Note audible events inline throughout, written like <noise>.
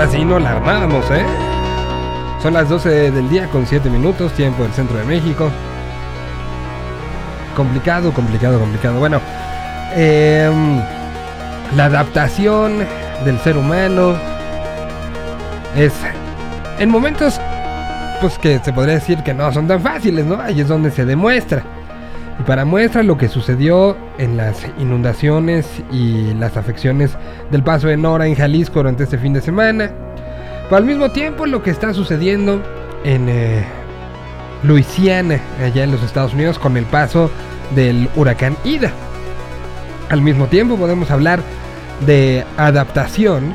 ahora no la armamos, ¿eh? Son las 12 del día con 7 minutos, tiempo del centro de México. Complicado, complicado, complicado. Bueno, em, la adaptación del ser humano es en momentos pues que se podría decir que no son tan fáciles, ¿no? Ahí es donde se demuestra. Y para muestra lo que sucedió en las inundaciones y las afecciones del paso de Nora en Jalisco durante este fin de semana. Pero al mismo tiempo lo que está sucediendo en eh, Luisiana, allá en los Estados Unidos, con el paso del huracán Ida. Al mismo tiempo podemos hablar de adaptación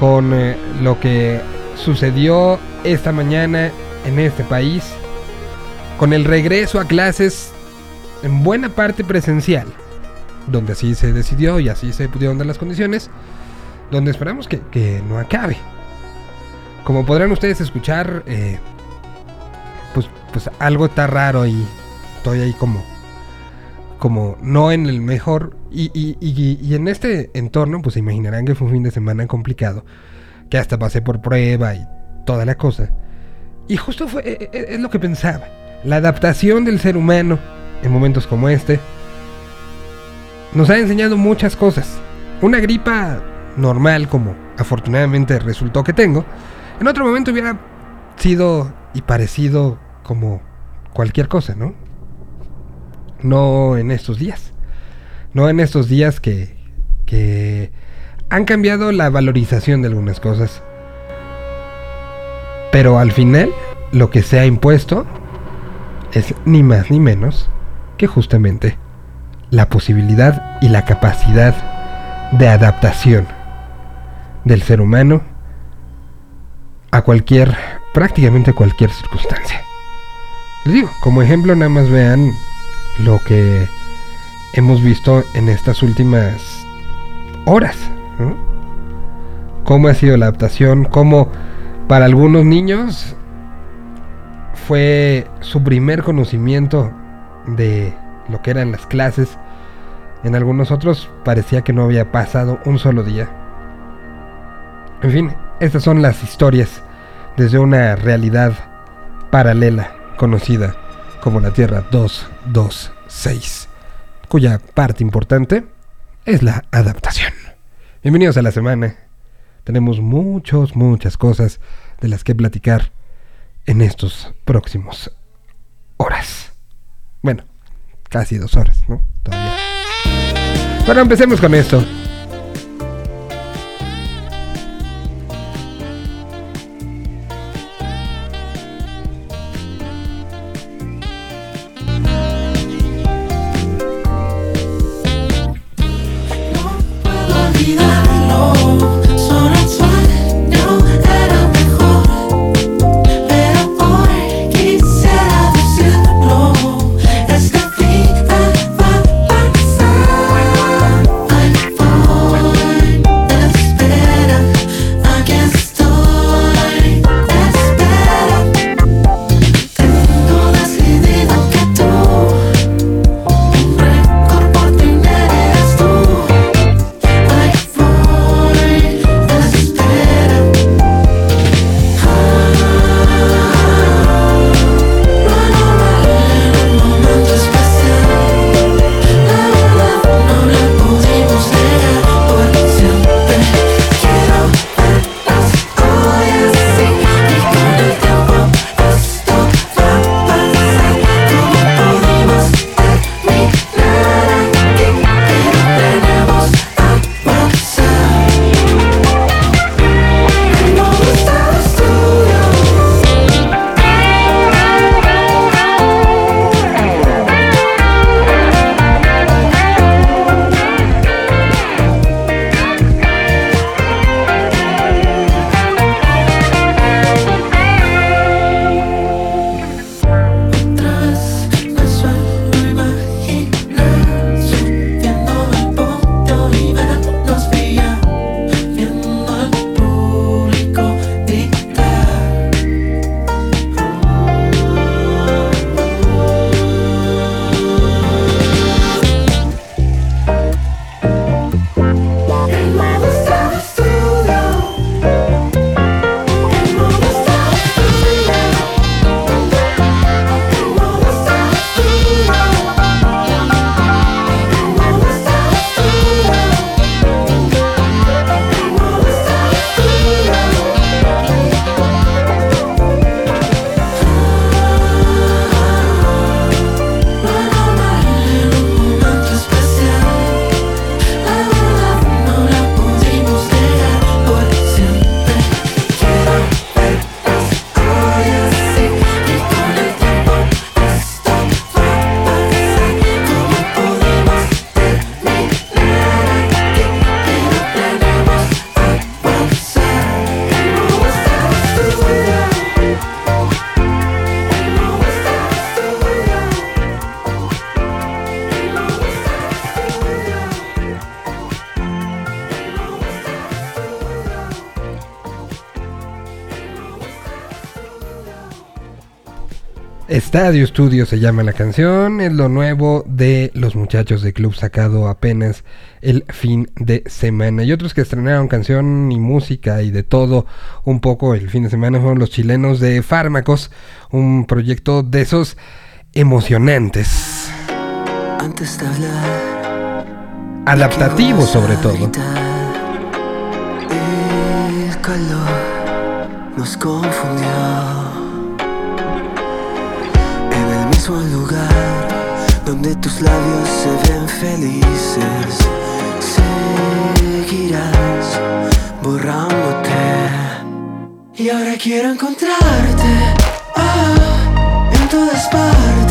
con eh, lo que sucedió esta mañana en este país con el regreso a clases en buena parte presencial, donde así se decidió y así se pudieron dar las condiciones, donde esperamos que, no acabe. Como podrán ustedes escuchar, eh, pues, pues algo está raro y estoy ahí como, como no en el mejor. Y, y, en este entorno, pues se imaginarán que fue un fin de semana complicado, que hasta pasé por prueba y toda la cosa. Y justo fue, e, e, es lo que pensaba la adaptación del ser humano en momentos como este nos ha enseñado muchas cosas. Una gripa normal como afortunadamente resultó que tengo, en otro momento hubiera sido y parecido como cualquier cosa, ¿no? No en estos días. No en estos días que, que han cambiado la valorización de algunas cosas. Pero al final, lo que se ha impuesto es ni más ni menos que justamente la posibilidad y la capacidad de adaptación del ser humano a cualquier, prácticamente cualquier circunstancia. Les digo, como ejemplo nada más vean lo que hemos visto en estas últimas horas. Cómo ha sido la adaptación, cómo para algunos niños fue su primer conocimiento de lo que eran las clases. En algunos otros parecía que no había pasado un solo día. En fin, estas son las historias desde una realidad paralela conocida como la Tierra 226, cuya parte importante es la adaptación. Bienvenidos a la semana. Tenemos muchas, muchas cosas de las que platicar en estos próximos horas. Bueno, casi dos horas, ¿no? Todavía. Bueno, empecemos con esto. Estadio Estudio se llama la canción, es lo nuevo de los muchachos de club sacado apenas el fin de semana. Y otros que estrenaron canción y música y de todo un poco el fin de semana fueron los chilenos de Fármacos, un proyecto de esos emocionantes. Antes de hablar, adaptativo sobre todo. El calor nos confundió. Lugar donde tus labios se ven felices. Seguirás borrándote. Y ahora quiero encontrarte oh, en todas partes.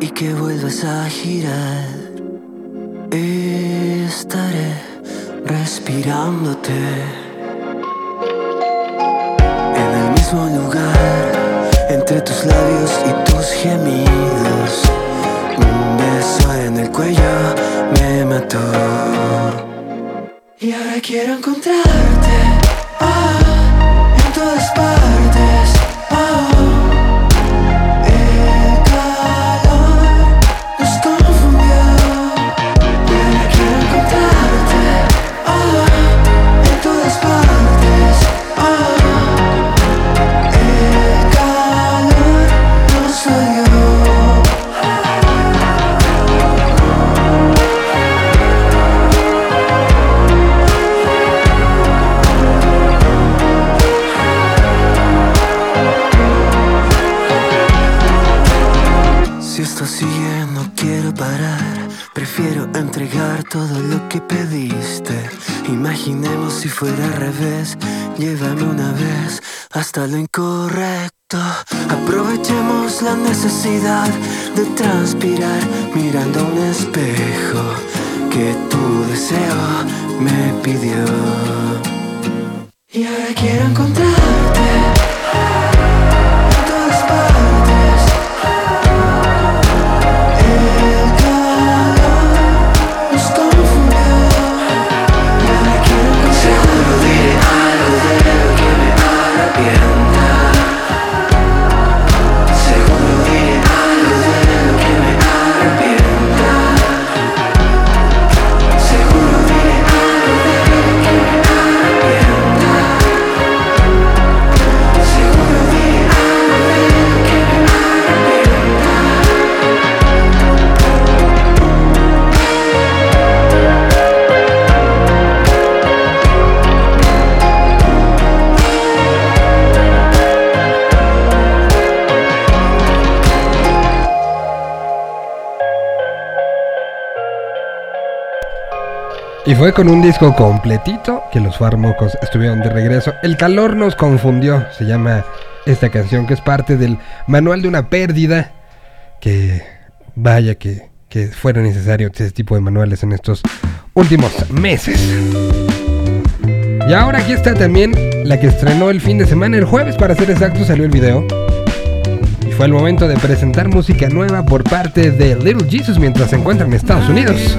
Y que vuelvas a girar. Estaré respirándote en el mismo lugar, entre tus labios y tus gemidos. Un beso en el cuello me mató. Y ahora quiero encontrarte Llévame una vez hasta lo incorrecto. Aprovechemos la necesidad de transpirar mirando un espejo que tu deseo me pidió. Y ahora quiero encontrarte. Fue con un disco completito que los fármacos estuvieron de regreso. El calor nos confundió, se llama esta canción, que es parte del manual de una pérdida. Que vaya que, que fuera necesario ese tipo de manuales en estos últimos meses. Y ahora aquí está también la que estrenó el fin de semana, el jueves para ser exacto, salió el video. Y fue el momento de presentar música nueva por parte de Little Jesus mientras se encuentra en Estados Unidos.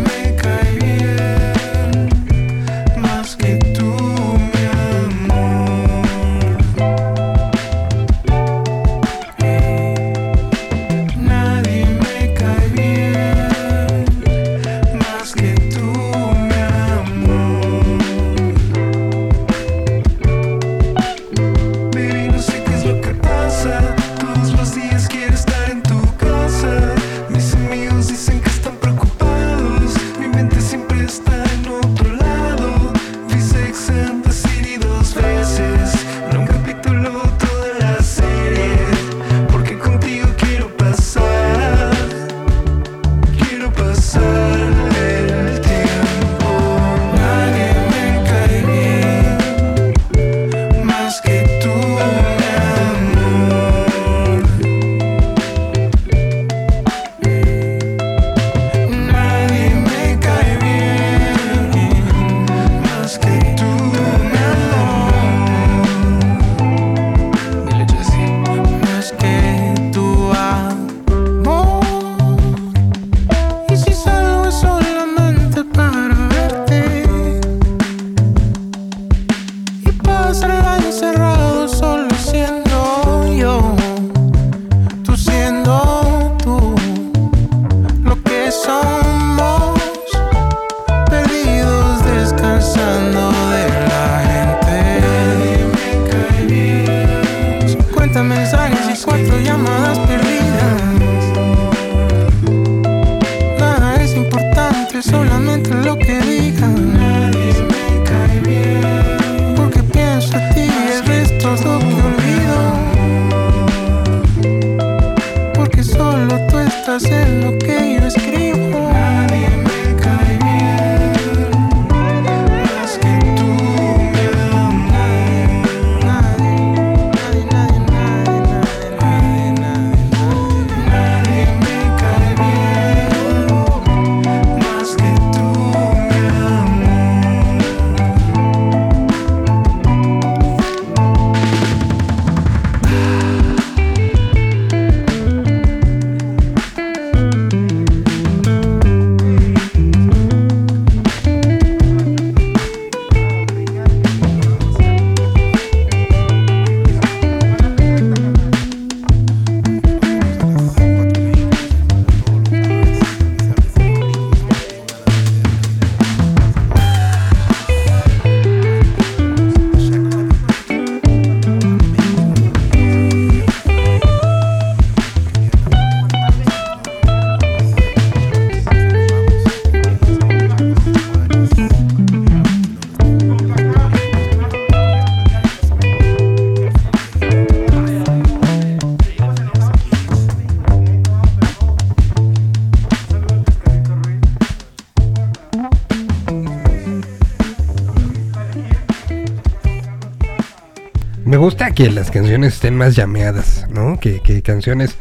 Que las canciones estén más llameadas, ¿no? Que, que canciones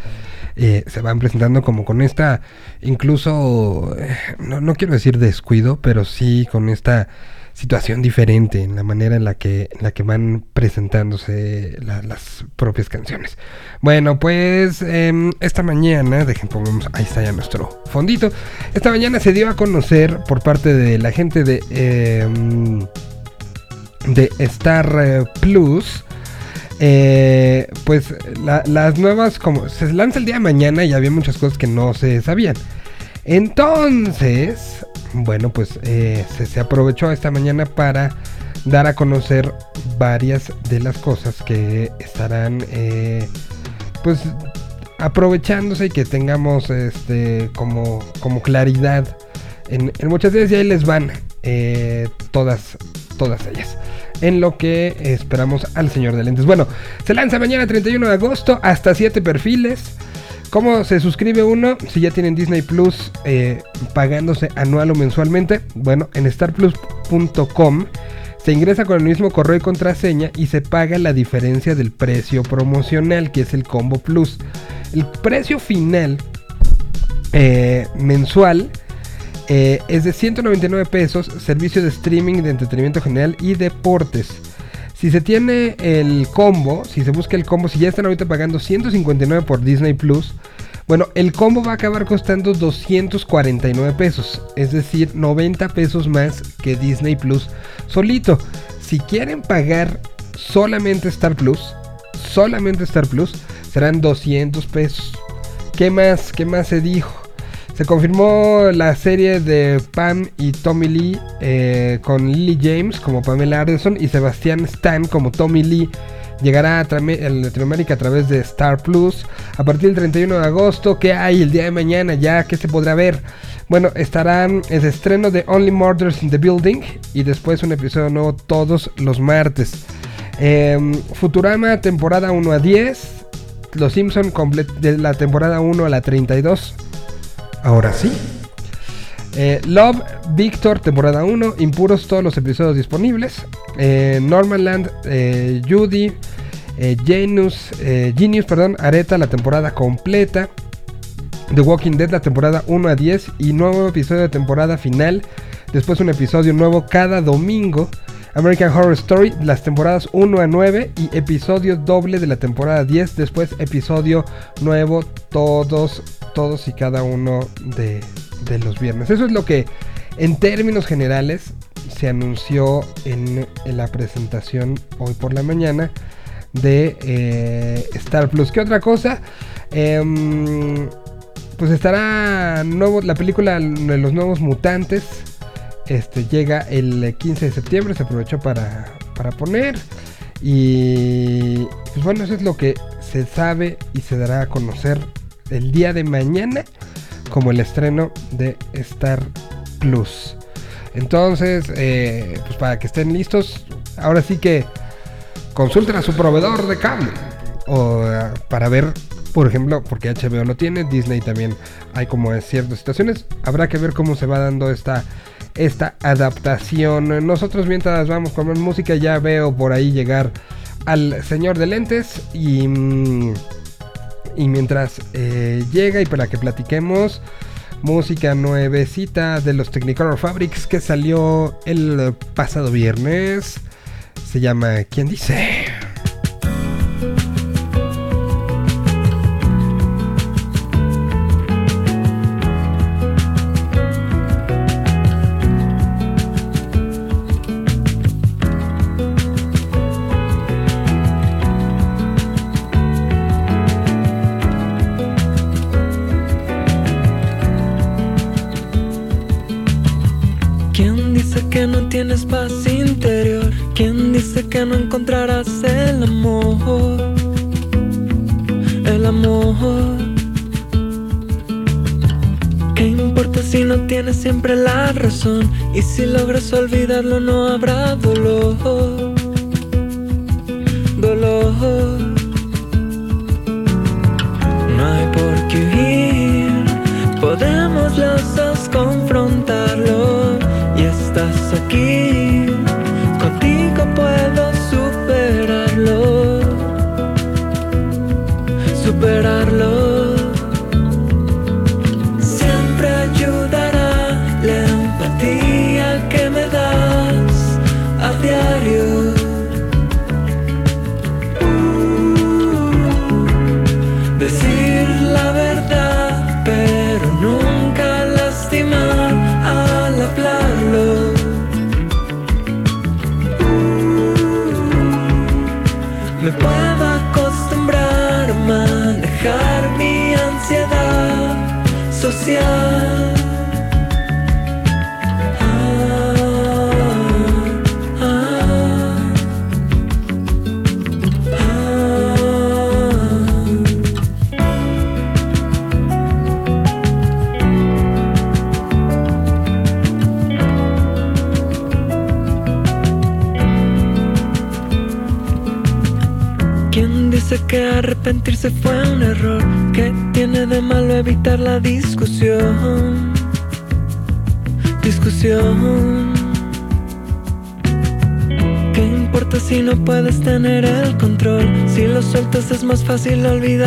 eh, se van presentando como con esta, incluso, eh, no, no, quiero decir descuido, pero sí con esta situación diferente en la manera en la que, en la que van presentándose las propias canciones. Bueno, pues em, esta mañana, dejen pongamos, ahí está ya nuestro fondito. Esta mañana se dio a conocer por parte de la gente de, em, de Star eh, Plus eh, pues las nuevas, como se lanza el día de mañana y había muchas cosas que no se sabían. Entonces, bueno, pues eh, se, aprovechó esta mañana para dar a conocer varias de las cosas que estarán, eh, pues, aprovechándose y que tengamos, este, como, como claridad en, muchas de ellas y ahí les van todas, todas ellas en lo que esperamos al señor de lentes. Bueno, se lanza mañana 31 de agosto hasta 7 perfiles. ¿Cómo se suscribe uno? Si ya tienen Disney Plus eh, pagándose anual o mensualmente. Bueno, en starplus.com se ingresa con el mismo correo y contraseña y se paga la diferencia del precio promocional, que es el Combo Plus. El precio final eh, mensual eh, es de 199 pesos, servicio de streaming de entretenimiento general y deportes. Si se tiene el combo, si se busca el combo, si ya están ahorita pagando 159 por Disney Plus, bueno, el combo va a acabar costando 249 pesos, es decir, 90 pesos más que Disney Plus solito. Si quieren pagar solamente Star Plus, solamente Star Plus, serán 200 pesos. ¿Qué más? ¿Qué más se dijo? Se confirmó la serie de Pam y Tommy Lee eh, con Lily James como Pamela Anderson y Sebastián Stan como Tommy Lee. Llegará a, Latinoamérica a través de Star Plus a partir del 31 de agosto. ¿Qué hay el día de mañana ya? ¿Qué se podrá ver? Bueno, estarán el estreno de Only Murders in the Building y después un episodio nuevo todos los martes. Em, Futurama temporada 1 a 10. Los Simpson de la temporada 1 a la 32. Ahora sí. Eh, Love, Victor, temporada 1, Impuros, todos los episodios disponibles. Eh, Normanland, eh, Judy, Genius, Genius, perdón, Areta, la temporada completa. The Walking Dead, la temporada 1 a 10 y nuevo episodio de temporada final. Después un episodio nuevo cada domingo. American Horror Story, las temporadas 1 a 9 y episodio doble de la temporada 10. Después episodio nuevo todos todos y cada uno de, los viernes. Eso es lo que en términos generales se anunció en, la presentación hoy por la mañana de eh, Star Plus. ¿Qué otra cosa? Em, pues estará nuevo, la película de los nuevos mutantes. Este llega el 15 de septiembre, se aprovechó para, para poner. Y pues bueno, eso es lo que se sabe y se dará a conocer el día de mañana como el estreno de Star Plus. Entonces, eh, pues para que estén listos, ahora sí que consulten a su proveedor de cable o eh, para ver, por ejemplo, porque HBO no tiene, Disney también hay como en ciertas situaciones, habrá que ver cómo se va dando esta esta adaptación. Nosotros mientras vamos con música ya veo por ahí llegar al señor de lentes y mm, y mientras eh, llega y para que platiquemos, música nuevecita de los Technicolor Fabrics que salió el pasado viernes. Se llama ¿Quién dice? Y si logras olvidarlo no habrá. Dolor. Más fácil olvidarlo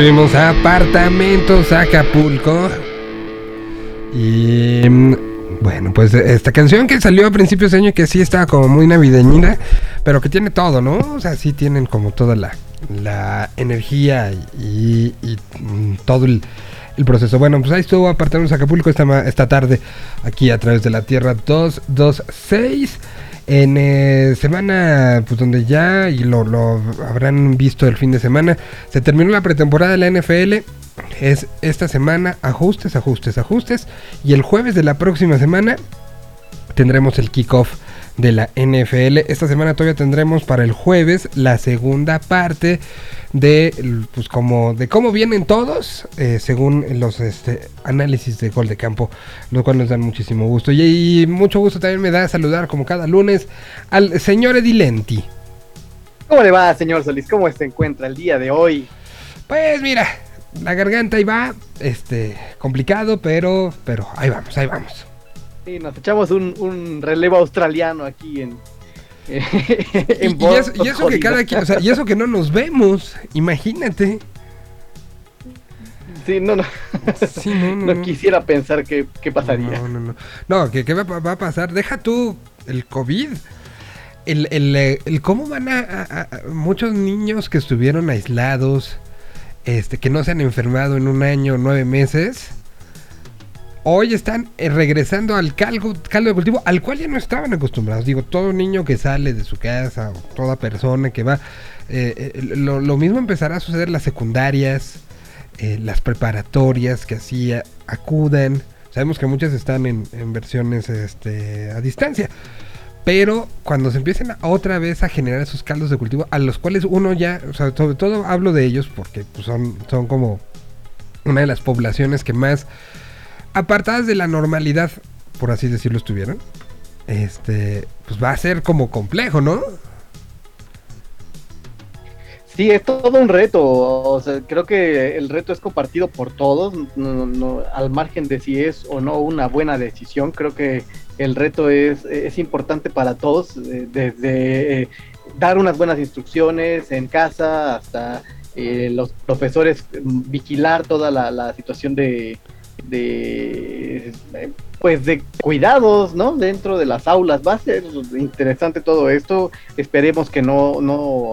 tuvimos Apartamentos Acapulco. Y mm, bueno, pues esta canción que salió a principios de año que sí estaba como muy navideñina, pero que tiene todo, ¿no? O sea, sí tienen como toda la, la energía y, mm, todo el, proceso. Bueno, pues ahí estuvo Apartamentos Acapulco esta, esta tarde aquí a través de la Tierra 226. En eh, semana, pues donde ya, y lo, lo habrán visto el fin de semana, se terminó la pretemporada de la NFL. Es esta semana ajustes, ajustes, ajustes. Y el jueves de la próxima semana tendremos el kickoff de la NFL. Esta semana todavía tendremos para el jueves la segunda parte de pues como de cómo vienen todos eh, según los este, análisis de gol de campo, lo cual nos dan muchísimo gusto. Y, y mucho gusto también me da saludar como cada lunes al señor Edilenti. ¿Cómo le va, señor Solís? ¿Cómo se encuentra el día de hoy? Pues mira, la garganta ahí va, este, complicado, pero, pero ahí vamos, ahí vamos. Sí, nos echamos un, un relevo australiano aquí en. Y, <laughs> en y eso, y eso que cada quien, o sea, y eso que no nos vemos, imagínate. Sí, no, no. Sí, no, no, <laughs> no quisiera pensar qué, qué pasaría. No, no, no. No, ¿qué, qué va, va a pasar? Deja tú el COVID. El, el, eh, el cómo van a, a- a- muchos niños que estuvieron aislados, este, que no se han enfermado en un año, nueve meses, hoy están eh, regresando al caldo, caldo de cultivo al cual ya no estaban acostumbrados. Digo, todo niño que sale de su casa, o toda persona que va, eh, eh, lo, mismo empezará a suceder las secundarias, las preparatorias que así acudan. Sabemos que muchas están en, versiones este, a distancia. Pero cuando se empiecen otra vez a generar esos caldos de cultivo, a los cuales uno ya, sobre todo hablo de ellos porque pues, son, son como una de las poblaciones que más apartadas de la normalidad, por así decirlo, estuvieron. Este, pues va a ser como complejo, ¿no? Sí, es todo un reto. O sea, creo que el reto es compartido por todos, no, al margen de si es o no una buena decisión. Creo que el reto es, importante para todos, eh, desde eh, dar unas buenas instrucciones en casa hasta eh, los profesores vigilar toda la situación de, de pues de cuidados, ¿no? Dentro de las aulas. Va a ser interesante todo esto. Esperemos que no, no,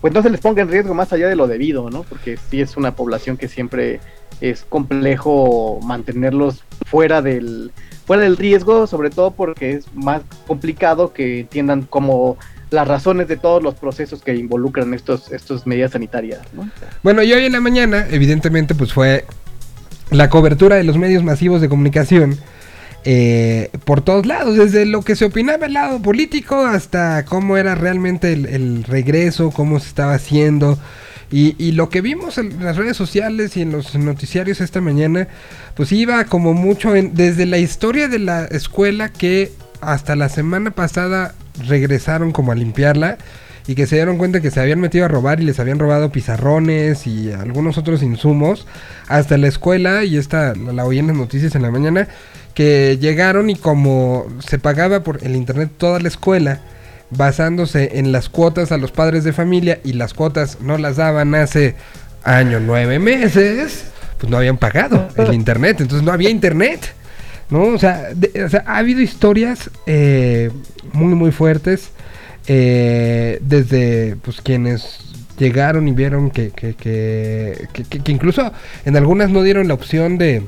pues no se les ponga en riesgo más allá de lo debido, ¿no? Porque sí es una población que siempre es complejo mantenerlos fuera del, fuera del riesgo, sobre todo porque es más complicado que entiendan como las razones de todos los procesos que involucran estos, estos medidas sanitarias, ¿no? Bueno, y hoy en la mañana, evidentemente, pues fue la cobertura de los medios masivos de comunicación eh, por todos lados, desde lo que se opinaba el lado político hasta cómo era realmente el, regreso, cómo se estaba haciendo. Y, y lo que vimos en las redes sociales y en los noticiarios esta mañana, pues iba como mucho en, desde la historia de la escuela que hasta la semana pasada regresaron como a limpiarla y que se dieron cuenta que se habían metido a robar y les habían robado pizarrones y algunos otros insumos hasta la escuela y esta la, la oí en las noticias en la mañana que llegaron y como se pagaba por el internet toda la escuela basándose en las cuotas a los padres de familia y las cuotas no las daban hace año nueve meses pues no habían pagado el internet entonces no había internet ¿no? O sea, de- o sea, ha habido historias eh, muy, muy fuertes. Eh, desde pues quienes llegaron y vieron que, que, que, que- incluso en algunas no dieron la opción de,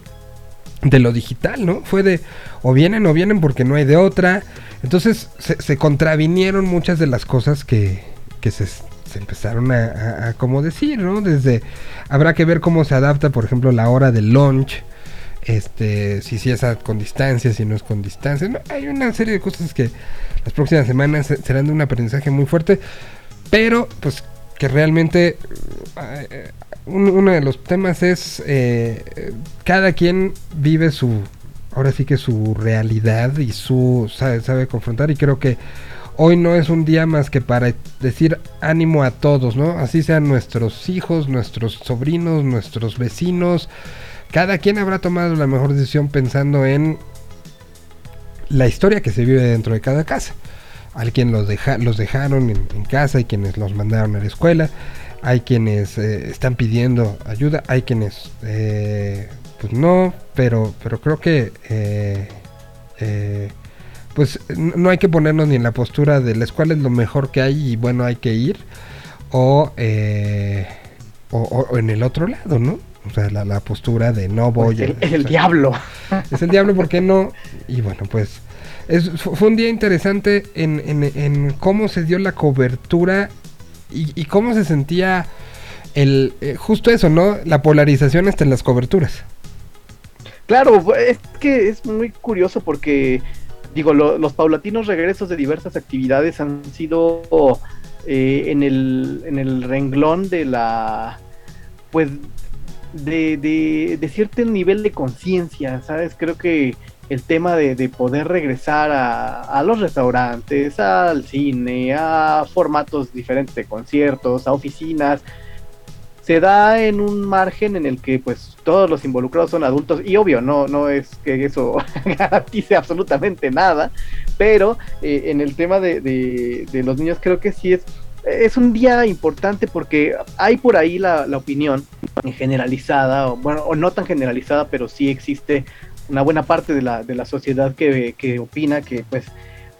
de lo digital, ¿no? Fue de o vienen o vienen porque no hay de otra. Entonces se, contravinieron muchas de las cosas que, que se, se empezaron a, a- a como decir, ¿no? Desde habrá que ver cómo se adapta, por ejemplo, la hora del lunch este si si es con distancia, si no es con distancia. No, hay una serie de cosas que las próximas semanas se- serán de un aprendizaje muy fuerte, pero pues que realmente eh, un- uno de los temas es eh, cada quien vive su ahora sí que su realidad y su sabe, sabe confrontar y creo que hoy no es un día más que para decir ánimo a todos, ¿no? Así sean nuestros hijos, nuestros sobrinos, nuestros vecinos, cada quien habrá tomado la mejor decisión pensando en la historia que se vive dentro de cada casa. Al quien los, deja, los dejaron en, casa y quienes los mandaron a la escuela. hay quienes eh, están pidiendo ayuda, hay quienes eh, pues no, pero, pero creo que eh, pues no hay que ponernos ni en la postura de la escuela es lo mejor que hay y bueno hay que ir o, o, en el otro lado, ¿no? O sea, la, postura de no voy. Pues es el <laughs> diablo. Es el diablo, ¿por qué no? Y bueno, pues es, fue un día interesante en, en, cómo se dio la cobertura y, cómo se sentía el eh, justo eso, ¿no? La polarización hasta en las coberturas. Claro, es que es muy curioso porque, digo, los paulatinos regresos de diversas actividades han sido eh, en, el, en el renglón de la, pues, de, de, de cierto nivel de conciencia, ¿sabes? Creo que el tema de, poder regresar a, los restaurantes, al cine, a formatos diferentes de conciertos, a oficinas, se da en un margen en el que pues todos los involucrados son adultos y obvio no no es que eso <laughs> garantice absolutamente nada pero eh, en el tema de, de, los niños creo que sí es es un día importante porque hay por ahí la, la opinión generalizada, o, bueno, o no tan generalizada, pero sí existe una buena parte de la, de la sociedad que, que opina que pues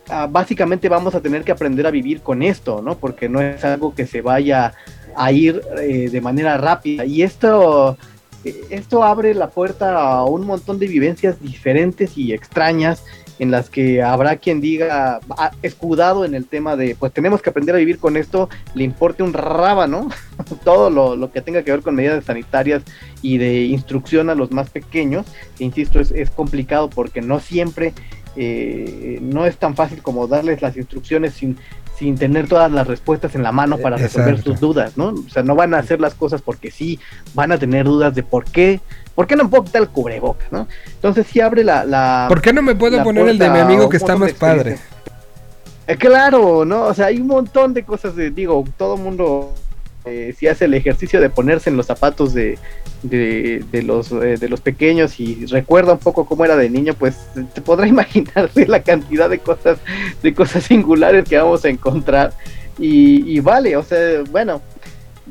ah, básicamente vamos a tener que aprender a vivir con esto, ¿no? Porque no es algo que se vaya a ir eh, de manera rápida. Y esto, eh, esto abre la puerta a un montón de vivencias diferentes y extrañas en las que habrá quien diga, ah, escudado en el tema de, pues tenemos que aprender a vivir con esto, le importe un rábano <laughs> todo lo, que tenga que ver con medidas sanitarias y de instrucción a los más pequeños, que insisto, es, es complicado porque no siempre, eh, no es tan fácil como darles las instrucciones sin, sin tener todas las respuestas en la mano para resolver sus dudas, ¿no? O sea, no van a hacer las cosas porque sí, van a tener dudas de por qué ¿Por qué no me puedo quitar el cubreboca? ¿no? Entonces sí abre la, la ¿Por qué no me puedo poner el de mi amigo que está más padre? Eh, claro, ¿no? O sea, hay un montón de cosas, de, digo, todo mundo eh, si hace el ejercicio de ponerse en los zapatos de, de, los, eh, de los pequeños y recuerda un poco cómo era de niño, pues te podrá <laughs> imaginarse la cantidad de cosas, de cosas singulares que vamos a encontrar. Y, y vale, o sea, bueno,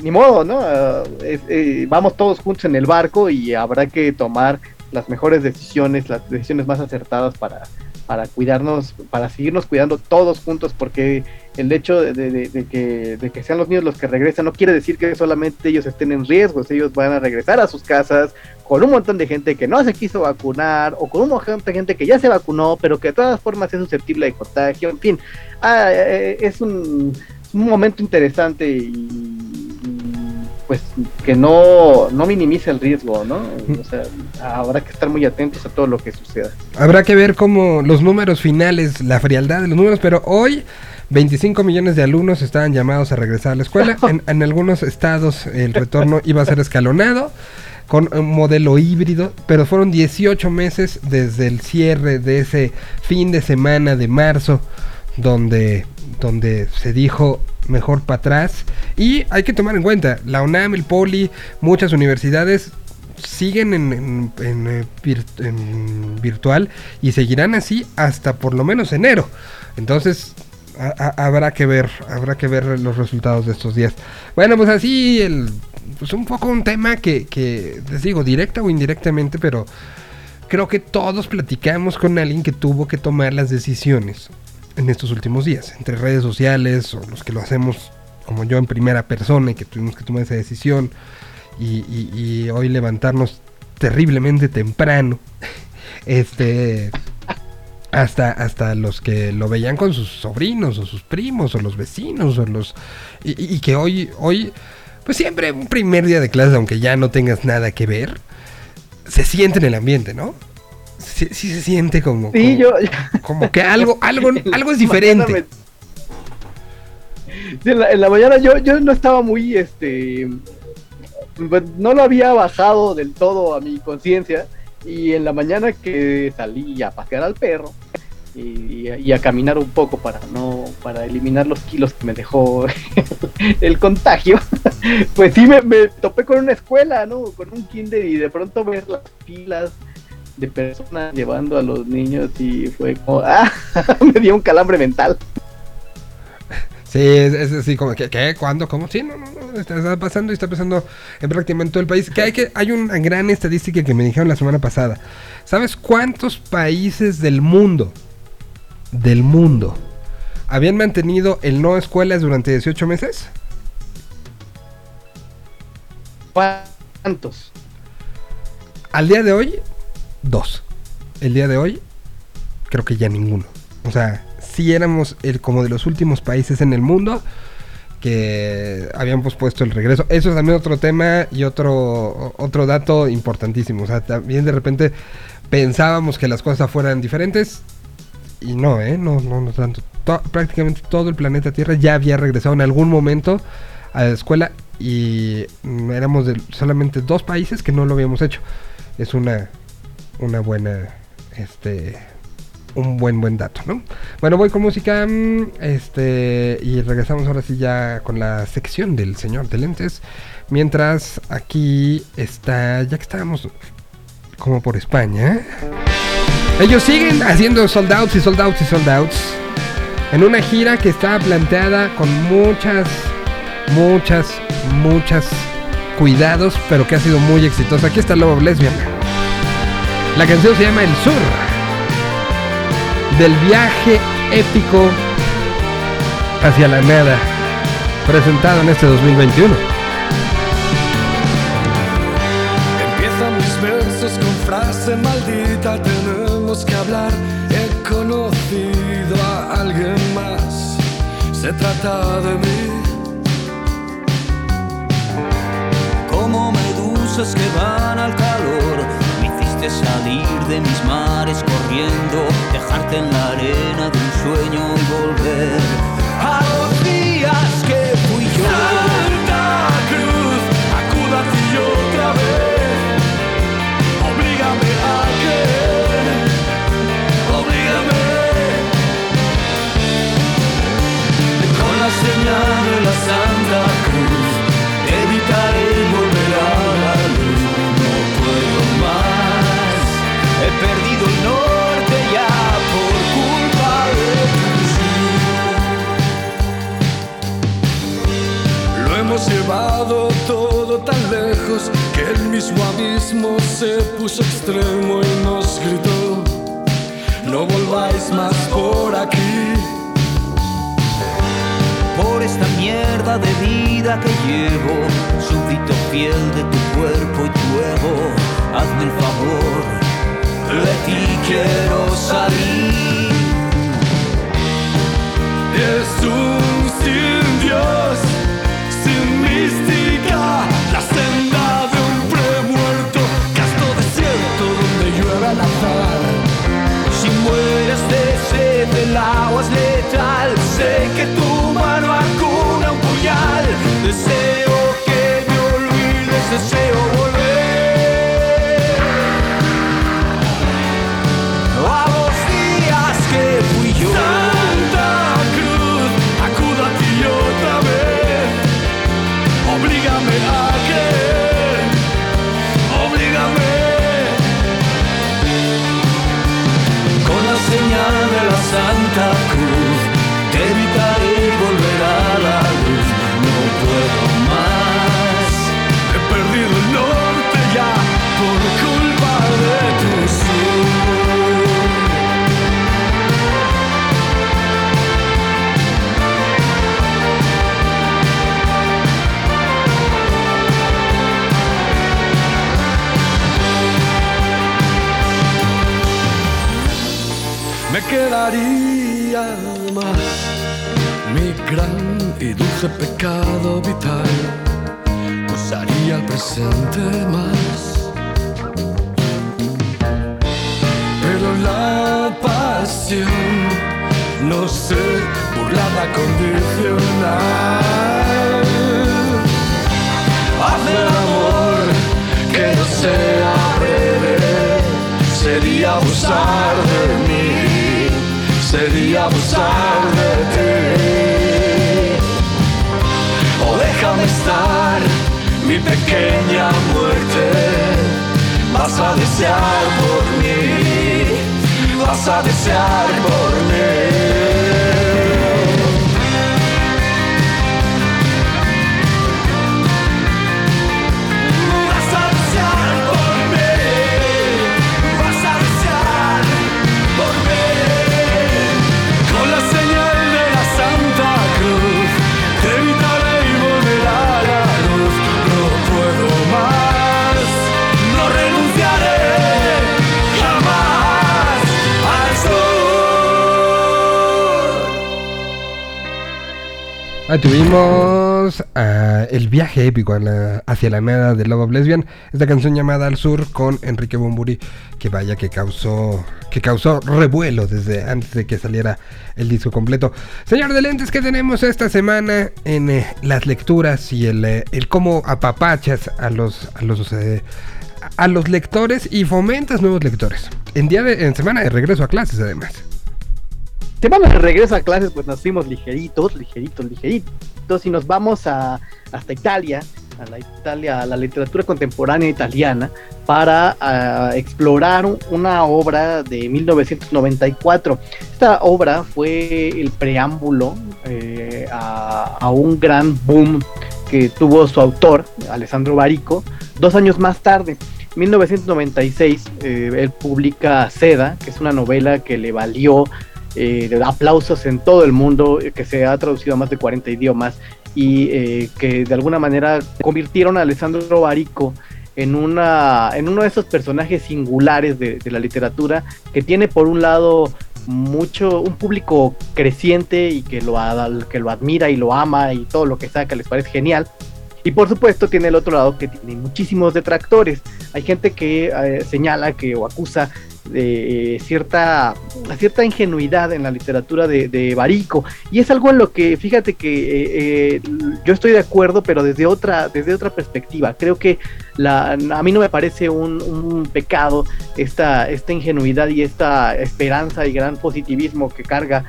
ni modo, ¿no? Ah, eh, vamos todos juntos en el barco y habrá que tomar las mejores decisiones, las decisiones más acertadas para, para cuidarnos, para seguirnos cuidando todos juntos, porque el hecho de, que, de que sean los niños los que regresan no quiere decir que solamente ellos estén en riesgo, ellos van a regresar a sus casas con un montón de gente que no se quiso vacunar o con un montón de gente que ya se vacunó, pero que de todas formas es susceptible de contagio, en fin, ah, eh, es un, un momento interesante y pues que no, no minimice el riesgo, ¿no? O sea, habrá que estar muy atentos a todo lo que suceda. Habrá que ver cómo los números finales, la frialdad de los números, pero hoy 25 millones de alumnos estaban llamados a regresar a la escuela. <laughs> En, en algunos estados el retorno iba a ser escalonado con un modelo híbrido, pero fueron 18 meses desde el cierre de ese fin de semana de marzo donde, donde se dijo mejor para atrás. Y hay que tomar en cuenta, la UNAM, el Poli, muchas universidades siguen en, eh, virtual y seguirán así hasta por lo menos enero. Entonces habrá que ver, habrá que ver los resultados de estos días. Bueno, pues así el, pues un poco un tema que, que les digo, directa o indirectamente, pero creo que todos platicamos con alguien que tuvo que tomar las decisiones en estos últimos días, entre redes sociales o los que lo hacemos como yo en primera persona y que tuvimos que tomar esa decisión y, hoy levantarnos terriblemente temprano, <laughs> este, hasta, hasta los que lo veían con sus sobrinos o sus primos o los vecinos o los, y, y que hoy, hoy, pues siempre un primer día de clase, aunque ya no tengas nada que ver, se siente en el ambiente, ¿no? Sí, se siente como, como, que algo, algo, <laughs> algo es diferente. en, la, mañana yo, yo no estaba muy, este, pues, no lo había bajado del todo a mi conciencia y en la mañana que salí a pasear al perro y, a caminar un poco para no para eliminar los kilos que me dejó <laughs> el contagio <laughs> pues sí me, me, topé con una escuela no con un kinder y de pronto ver las filas de personas llevando a los niños y fue como, <laughs> ah, me dio un calambre mental. Sí, es, es así como, ¿qué? ¿Qué? ¿Cuándo? ¿Cómo? Sí, no, no, no, está, está pasando y está pasando en prácticamente todo el país. Que hay, que hay una gran estadística que me dijeron la semana pasada. ¿Sabes cuántos países del mundo, del mundo, habían mantenido el no escuelas durante 18 meses? ¿Cuántos? Al día de hoy, dos. El día de hoy, creo que ya ninguno. O sea, sí éramos el, como de los últimos países en el mundo que habían pospuesto el regreso. Eso es también otro tema y otro, otro dato importantísimo. O sea, también de repente pensábamos que las cosas fueran diferentes y no, ¿eh? No, no, no tanto. To- prácticamente todo el planeta Tierra ya había regresado en algún momento a la escuela y éramos de solamente dos países que no lo habíamos hecho. Es una, una buena, este, un buen buen dato, ¿no? Bueno, voy con música, mm, este, y regresamos ahora sí ya con la sección del señor de lentes. Mientras aquí está, ya que estábamos como por España, ellos siguen haciendo sold outs y sold outs y sold outs. En una gira que está planteada con muchas, muchas, muchas cuidados, pero que ha sido muy exitosa. Aquí está Love of Lesbian. La canción se llama El Sur. Del viaje épico hacia la nada. Presentado en este 2021. Empiezan mis versos con frase maldita, tenemos que hablar. He conocido a alguien más, se trata de mí. como medusas que van al calor. Hiciste salir de mis mares corriendo, dejarte en la arena de un sueño y volver a los días que fui yo. Santa Cruz, acuda a ti otra vez. Oblígame a querer, oblígame. Con la señal de la Santa Cruz, hemos llevado todo tan lejos que el mismo abismo se puso extremo y nos gritó, no volváis más por aquí. por esta mierda de vida que llevo, súbdito fiel de tu cuerpo y tu ego, hazme el favor, de ti quiero salir. Es un sin Dios, la senda de un premuerto, casto desierto donde llueve al azar. Si mueres de sed, el agua es letal, sé que tu mano acuna un puñal, deseo que me olvides, deseo volver. Dulce pecado vital. Usaría el presente más. Pero la pasión, no sé, burlada condicional. Hazme el amor que no sea breve, sería abusar de mí, sería abusar de ti. Estar, mi pequeña muerte, vas a desear por mí, vas a desear por mí. Ahí tuvimos ah, el viaje épico hacia la nada de Love of Lesbian, esta canción llamada Al Sur con Enrique Bumburi, que vaya que causó que causó revuelo desde antes de que saliera el disco completo. Señor de lentes, ¿qué tenemos esta semana en eh, las lecturas y el, eh, el cómo apapachas a los a los eh, a los lectores y fomentas nuevos lectores? En día de, en semana de regreso a clases además semana de regreso a clases, pues nos fuimos ligeritos, ligeritos, ligeritos, y nos vamos a, hasta Italia, a la Italia, a la literatura contemporánea italiana, para explorar una obra de 1994. Esta obra fue el preámbulo eh, a, un gran boom que tuvo su autor, Alessandro Barico, dos años más tarde. En 1996, eh, él publica Seda, que es una novela que le valió eh, aplausos en todo el mundo, que se ha traducido a más de 40 idiomas y eh, que de alguna manera convirtieron a Alessandro Barico en, una, en uno de esos personajes singulares de, la literatura que tiene por un lado mucho un público creciente y que lo, que lo admira y lo ama y todo lo que saca les parece genial. Y por supuesto tiene el otro lado que tiene muchísimos detractores. Hay gente que eh, señala que o acusa eh, cierta, cierta ingenuidad en la literatura de, Barico. Y es algo en lo que, fíjate que eh, eh, yo estoy de acuerdo, pero desde otra, desde otra perspectiva. Creo que a mí no me parece un, pecado esta, esta ingenuidad y esta esperanza y gran positivismo que carga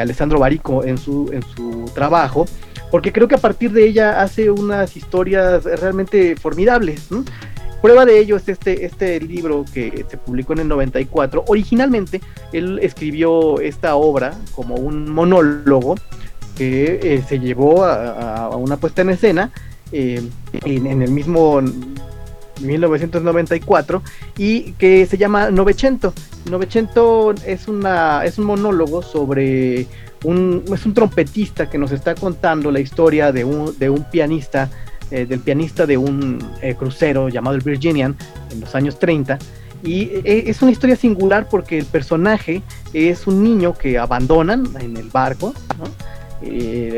Alessandro Barico en su, en su trabajo porque creo que a partir de ella hace unas historias realmente formidables. Prueba de ello es este, este libro que se publicó en el 94. Originalmente él escribió esta obra como un monólogo que eh, se llevó a, una puesta en escena eh, en, el mismo 1994 y que se llama Novecento. Novecento es, una, es un monólogo sobre un, es un trompetista que nos está contando la historia de un, de un pianista eh, del pianista de un eh, crucero llamado el Virginian en los años 30. Y eh, es una historia singular porque el personaje es un niño que abandonan en el barco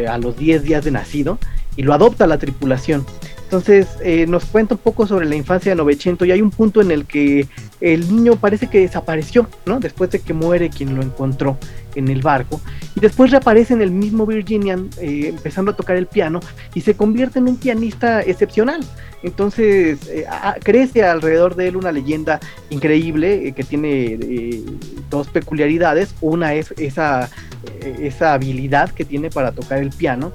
a los 10 días de nacido y lo adopta la tripulación. Entonces nos cuenta un poco sobre la infancia de Novecento y hay un punto en el que el niño parece que desapareció, ¿no? Después de que muere quien lo encontró en el barco. Y después reaparece en el mismo Virginian eh, empezando a tocar el piano y se convierte en un pianista excepcional. Entonces eh, crece alrededor de él una leyenda increíble eh, que tiene dos peculiaridades. Una es esa, esa habilidad que tiene para tocar el piano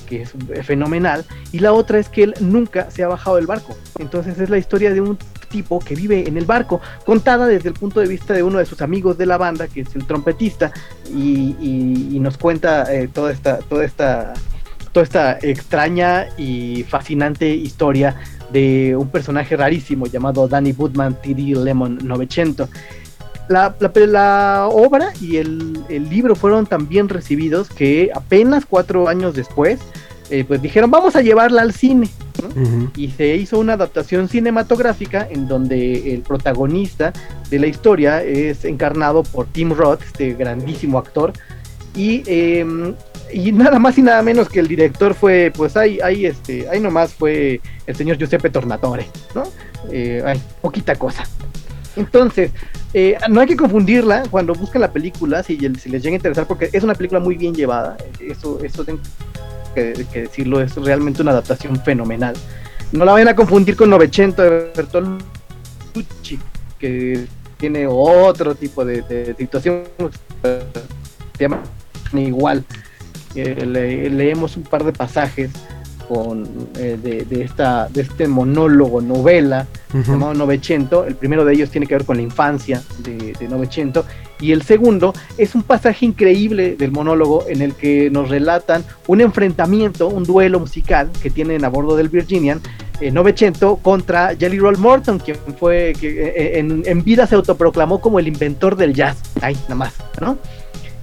que es fenomenal, y la otra es que él nunca se ha bajado del barco. Entonces es la historia de un tipo que vive en el barco, contada desde el punto de vista de uno de sus amigos de la banda, que es el trompetista, y, nos cuenta eh, toda esta, toda esta, toda esta extraña y fascinante historia de un personaje rarísimo llamado Danny Woodman TD Lemon 900. La, la, obra y el, el, libro fueron tan bien recibidos que apenas cuatro años después, eh, pues dijeron, vamos a llevarla al cine. Y se hizo una adaptación cinematográfica en donde el protagonista de la historia es encarnado por Tim Roth, este grandísimo actor. Y, em, y nada más y nada menos que el director fue, pues ahí, ahí, este, ahí nomás fue el señor Giuseppe Tornatore, ¿no? Eh, ay, poquita cosa. Entonces, eh, no hay que confundirla cuando buscan la película, si, les llega a interesar, porque es una película muy bien llevada. Eso, eso que, decirlo, es realmente una adaptación fenomenal. No la vayan a confundir con Novecento de Bertolucci, que tiene otro tipo de, situación, igual. Eh, leemos un par de pasajes con, eh, de, esta, de este monólogo, novela, llamado Novecento. El primero de ellos tiene que ver con la infancia de, de Novecento. Y el segundo es un pasaje increíble del monólogo en el que nos relatan un enfrentamiento, un duelo musical que tienen a bordo del Virginian, eh, Novecento, contra Jelly Roll Morton, quien fue, que eh, en, en vida se autoproclamó como el inventor del jazz. Ay, nada más, ¿no?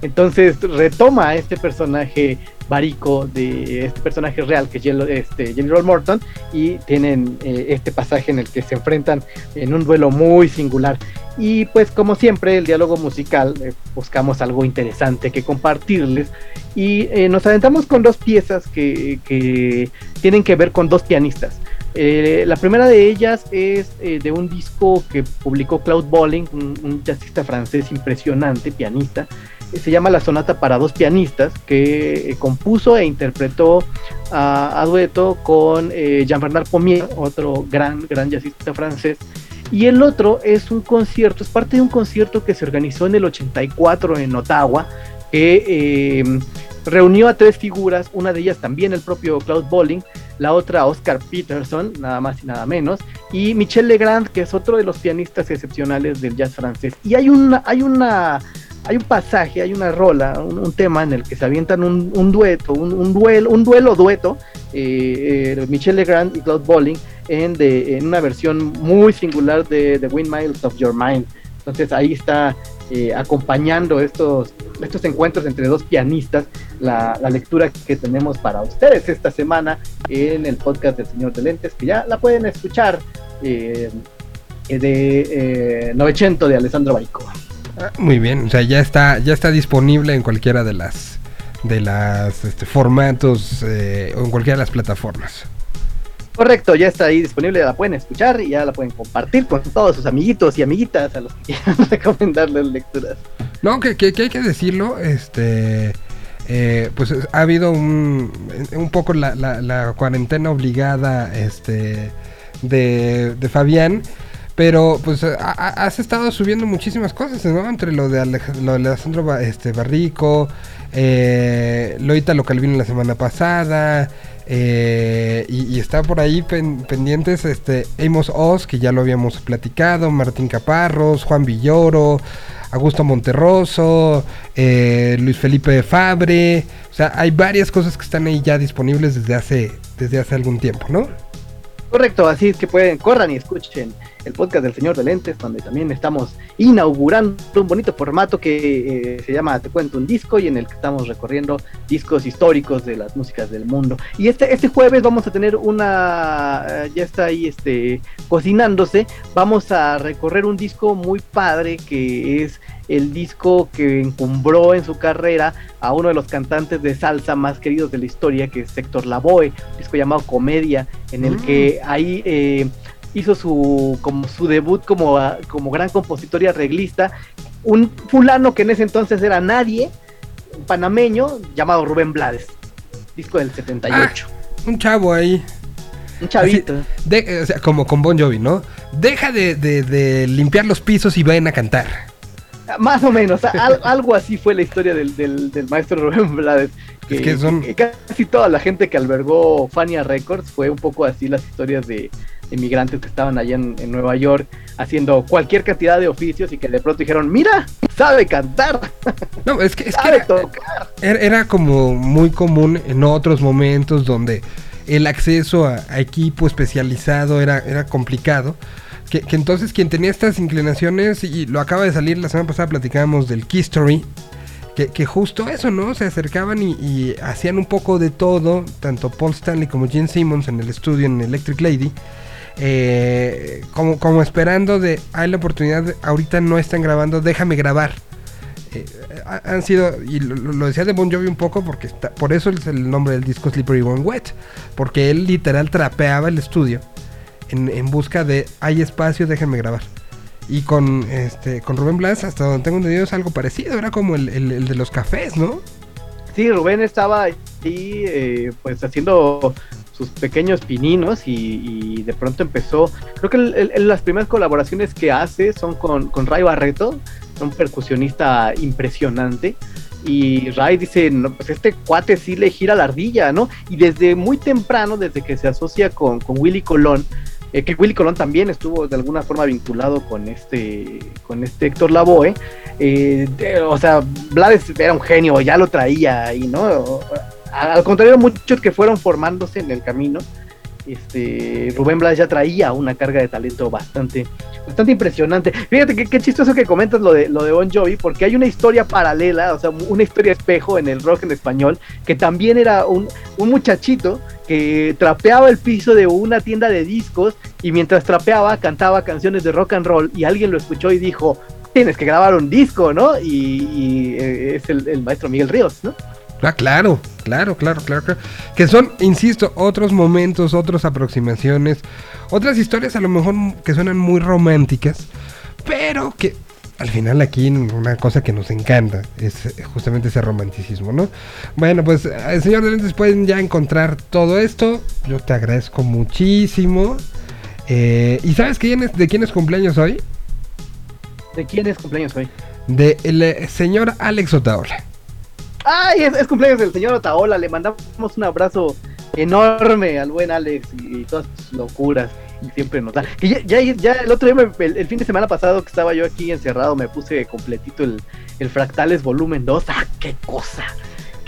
Entonces retoma a este personaje Barico de este personaje real que es este, Roll Morton y tienen eh, este pasaje en el que se enfrentan en un duelo muy singular. Y pues como siempre el diálogo musical eh, buscamos algo interesante que compartirles y eh, nos aventamos con dos piezas que, que, tienen que ver con dos pianistas. la primera de ellas es de un disco que publicó Claude Bolling, un jazzista francés impresionante, pianista, se llama La Sonata para dos pianistas, que eh, compuso e interpretó a, dueto con eh, Jean-Bernard Pommier, otro gran, gran jazzista francés. Y el otro es un concierto, es parte de un concierto que se organizó en el 84 en Ottawa, que eh, reunió a tres figuras, una de ellas también el propio Claude Bolling, la otra Oscar Peterson, nada más y nada menos, y Michel Legrand, que es otro de los pianistas excepcionales del jazz francés. Y hay una, hay una hay un pasaje, hay una rola, un, tema en el que se avientan un, dueto, un, duelo, un duelo dueto, eh, eh, Michel Legrand y Claude Bolling, en, de, en una versión muy singular de The Windmills of Your Mind. Entonces ahí está eh, acompañando estos, estos encuentros entre dos pianistas, la, lectura que tenemos para ustedes esta semana en el podcast del Señor de Lentes, que ya la pueden escuchar de 900 de Alessandro Muy bien, o sea, ya está, ya está disponible en cualquiera de las de las este, formatos eh, o en cualquiera de las plataformas. Correcto, ya está ahí disponible, la pueden escuchar y ya la pueden compartir con todos sus amiguitos y amiguitas a los que <laughs> quieran recomendarles lecturas. No, que, que, hay que decirlo, este, eh, pues ha habido un, un poco la, la, la cuarentena obligada, este, de, de Fabián pero pues has estado subiendo muchísimas cosas, ¿no? Entre lo de, lo de Alejandro este, Barrico, eh, Loita Localvino la semana pasada, eh, y, está por ahí pendientes este Amos Oz, que ya lo habíamos platicado, Martín Caparros, Juan Villoro, Augusto Monterroso, eh, Luis Felipe Fabre. O sea, hay varias cosas que están ahí ya disponibles desde hace, desde hace algún tiempo, ¿no? Correcto, así es que pueden, corran y escuchen el podcast del Señor de Lentes, donde también estamos inaugurando un bonito formato que eh, se llama Te cuento un disco y en el que estamos recorriendo discos históricos de las músicas del mundo. Y este, este jueves vamos a tener una, eh, ya está ahí este, cocinándose, vamos a recorrer un disco muy padre que es el disco que encumbró en su carrera a uno de los cantantes de salsa más queridos de la historia, que es Héctor Lavoe, un disco llamado Comedia, en el mm. que ahí eh, hizo su, como su debut como, como gran compositor y arreglista, un fulano que en ese entonces era nadie, panameño, llamado Rubén Blades, disco del 78. Ah, un chavo ahí. Un chavito. o sea, como con Bon Jovi, ¿no? Deja de, limpiar los pisos y vayan a cantar. Más o menos, algo así fue la historia del, del, maestro <laughs> Rubén Blades. Que, son... casi toda la gente que albergó Fania Records fue un poco así las historias de, inmigrantes que estaban allá en, Nueva York haciendo cualquier cantidad de oficios y que de pronto dijeron, mira, sabe cantar. <laughs> No, es que, es que era, como muy común en otros momentos donde el acceso a, equipo especializado era, era complicado. Que, entonces quien tenía estas inclinaciones, y lo acaba de salir la semana pasada, platicábamos del Key Story, que, justo eso, ¿no? Se acercaban y, y, hacían un poco de todo, tanto Paul Stanley como Gene Simmons en el estudio en Electric Lady, eh, como, como esperando de, hay la oportunidad, ahorita no están grabando, déjame grabar. Eh, han sido, y lo, decía de Bon Jovi un poco, porque está, por eso es el nombre del disco Slippery When Wet, porque él literal trapeaba el estudio en, busca de, hay espacio, déjame grabar. Y con este con Rubén Blas, hasta donde tengo entendido, es algo parecido, era como el, el, de los cafés, ¿no? Sí, Rubén estaba ahí, eh, pues haciendo sus pequeños pininos y, de pronto empezó, creo que las primeras colaboraciones que hace son con, con Ray Barreto, un percusionista impresionante. Y Ray dice, no, pues este cuate sí le gira la ardilla, ¿no? Y desde muy temprano, desde que se asocia con, con Willy Colón, eh, que Willy Colón también estuvo de alguna forma vinculado con este, con este Héctor Lavoe, eh, o sea, Blades era un genio, ya lo traía ahí, ¿no? Al contrario, muchos que fueron formándose en el camino. este Rubén Blas ya traía una carga de talento bastante, bastante impresionante. Fíjate qué chistoso que comentas lo de lo de Bon Jovi, porque hay una historia paralela, o sea, una historia espejo en el rock en español, que también era un, un muchachito que trapeaba el piso de una tienda de discos y mientras trapeaba cantaba canciones de rock and roll y alguien lo escuchó y dijo, tienes que grabar un disco, ¿no? Y, y, eh, es el, el maestro Miguel Ríos, ¿no? Ah, claro, claro, claro, claro, claro. Que son, insisto, otros momentos, otras aproximaciones, otras historias a lo mejor que suenan muy románticas, pero que al final aquí una cosa que nos encanta es eh, justamente ese romanticismo, ¿no? Bueno, pues el señor de lentes pueden ya encontrar todo esto. Yo te agradezco muchísimo. Eh, ¿Y sabes quién es, de quién es cumpleaños hoy? ¿De quién es cumpleaños hoy? De el eh, señor Alex Otaola. ¡Ay! Es, es, cumpleaños del señor Otaola. Le mandamos un abrazo enorme al buen Alex y, y todas sus locuras. Y siempre nos da. Que ya, ya, ya, el otro día, me, el, el, fin de semana pasado que estaba yo aquí encerrado, me puse completito el, el Fractales Volumen 2. ¡Ah, qué cosa!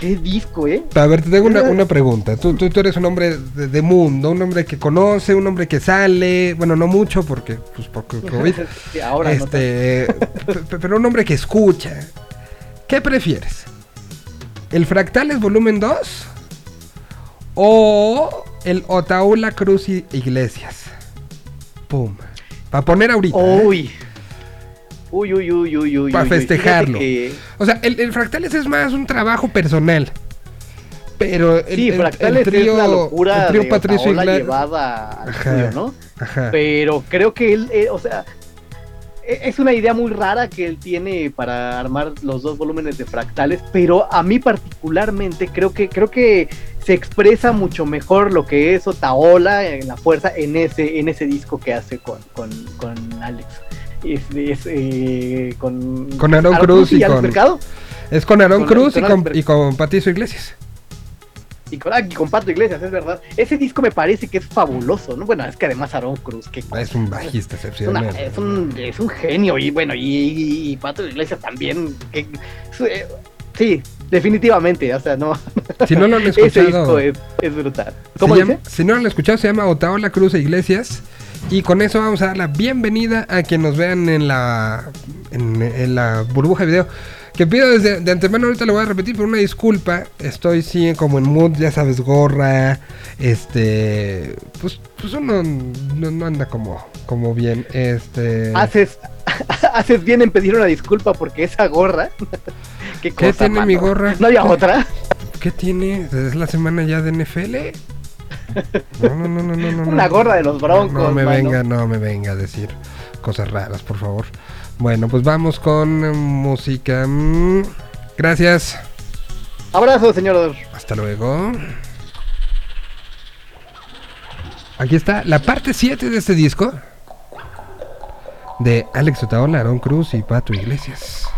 qué disco, ¿eh? A ver, te tengo una, una pregunta. Tú, tú, tú, eres un hombre de, de, mundo, un hombre que conoce, un hombre que sale, bueno, no mucho porque, pues, porque COVID. <laughs> sí, ahora este, no pero un hombre que escucha. ¿Qué prefieres? ¿El Fractales Volumen 2 o el Otaula Cruz y Iglesias? Pum. Para poner ahorita. Uy. ¿eh? Uy, uy, uy, uy, uy. Para festejarlo. Que... O sea, el, el, Fractales es más un trabajo personal. Pero el, sí, el, Fractales trío, es la locura el trío de Patricio Otaola llevada al estudio, ¿no? Ajá. Pero creo que él, eh, o sea, es una idea muy rara que él tiene para armar los dos volúmenes de fractales, pero a mí particularmente creo que creo que se expresa mucho mejor lo que es Otaola en la fuerza en ese en ese disco que hace con, con, con Alex. Es, es eh, con con Aaron, Cruz, y, y con Mercado. Es con Aaron Cruz y con, y con Patricio Iglesias. Y con, ah, con Pato Iglesias, es verdad. Ese disco me parece que es fabuloso, ¿no? Bueno, es que además Aaron Cruz, que es un bajista excepcional. Es, es, un, es un genio, y bueno, y, y Pato Iglesias también. Que, sí, definitivamente, o sea, no. Si no lo han <laughs> escuchado. Ese disco es, es brutal. ¿Cómo llama, si no lo han escuchado, se llama Otaola Cruz e Iglesias. Y con eso vamos a dar la bienvenida a quien nos vean en la, en, en la burbuja de video. Que pido desde de antemano, ahorita lo voy a repetir, pero una disculpa. Estoy sí como en mood, ya sabes, gorra. Este. Pues, pues uno no, no anda como, como bien. Este. Haces, <laughs> haces bien en pedir una disculpa porque esa gorra. <laughs> ¿Qué, cosa, ¿Qué tiene mano? mi gorra? ¿No había otra? ¿Qué tiene? ¿Es la semana ya de NFL? No, no, no, no, no, no <laughs> Una gorra de los broncos. No, no me mano. venga, no me venga a decir cosas raras, por favor. Bueno, pues vamos con música. Gracias. Abrazo, señor. Hasta luego. Aquí está la parte 7 de este disco. De Alex Otaola, Aaron Cruz y Pato Iglesias.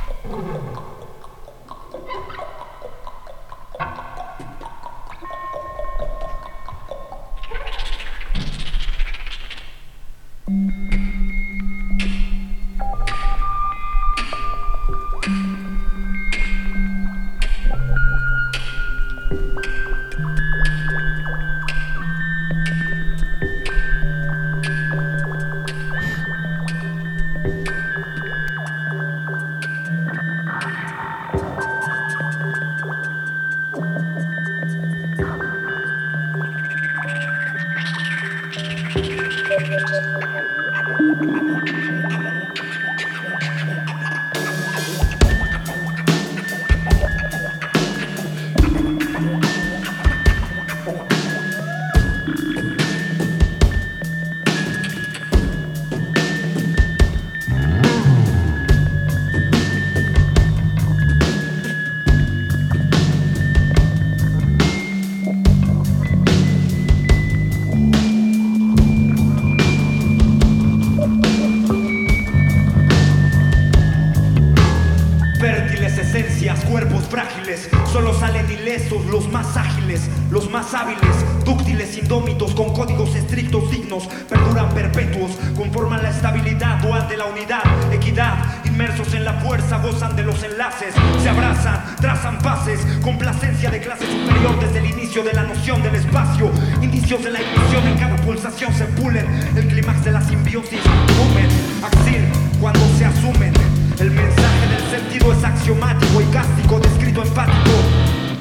Se abrazan, trazan pases, complacencia de clase superior desde el inicio de la noción del espacio, indicios de la ignición en cada pulsación se pulen, el clímax de la simbiosis, humen, axir, cuando se asumen. El mensaje del sentido es axiomático y cástico, descrito empático.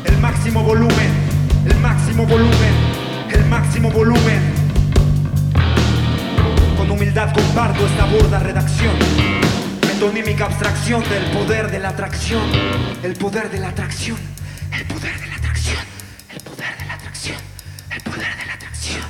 El máximo volumen, el máximo volumen, el máximo volumen. Con humildad comparto esta burda redacción. Metonímica abstracción del poder de la atracción. El poder de la atracción. El poder de la atracción. El poder de la atracción. El poder de la atracción.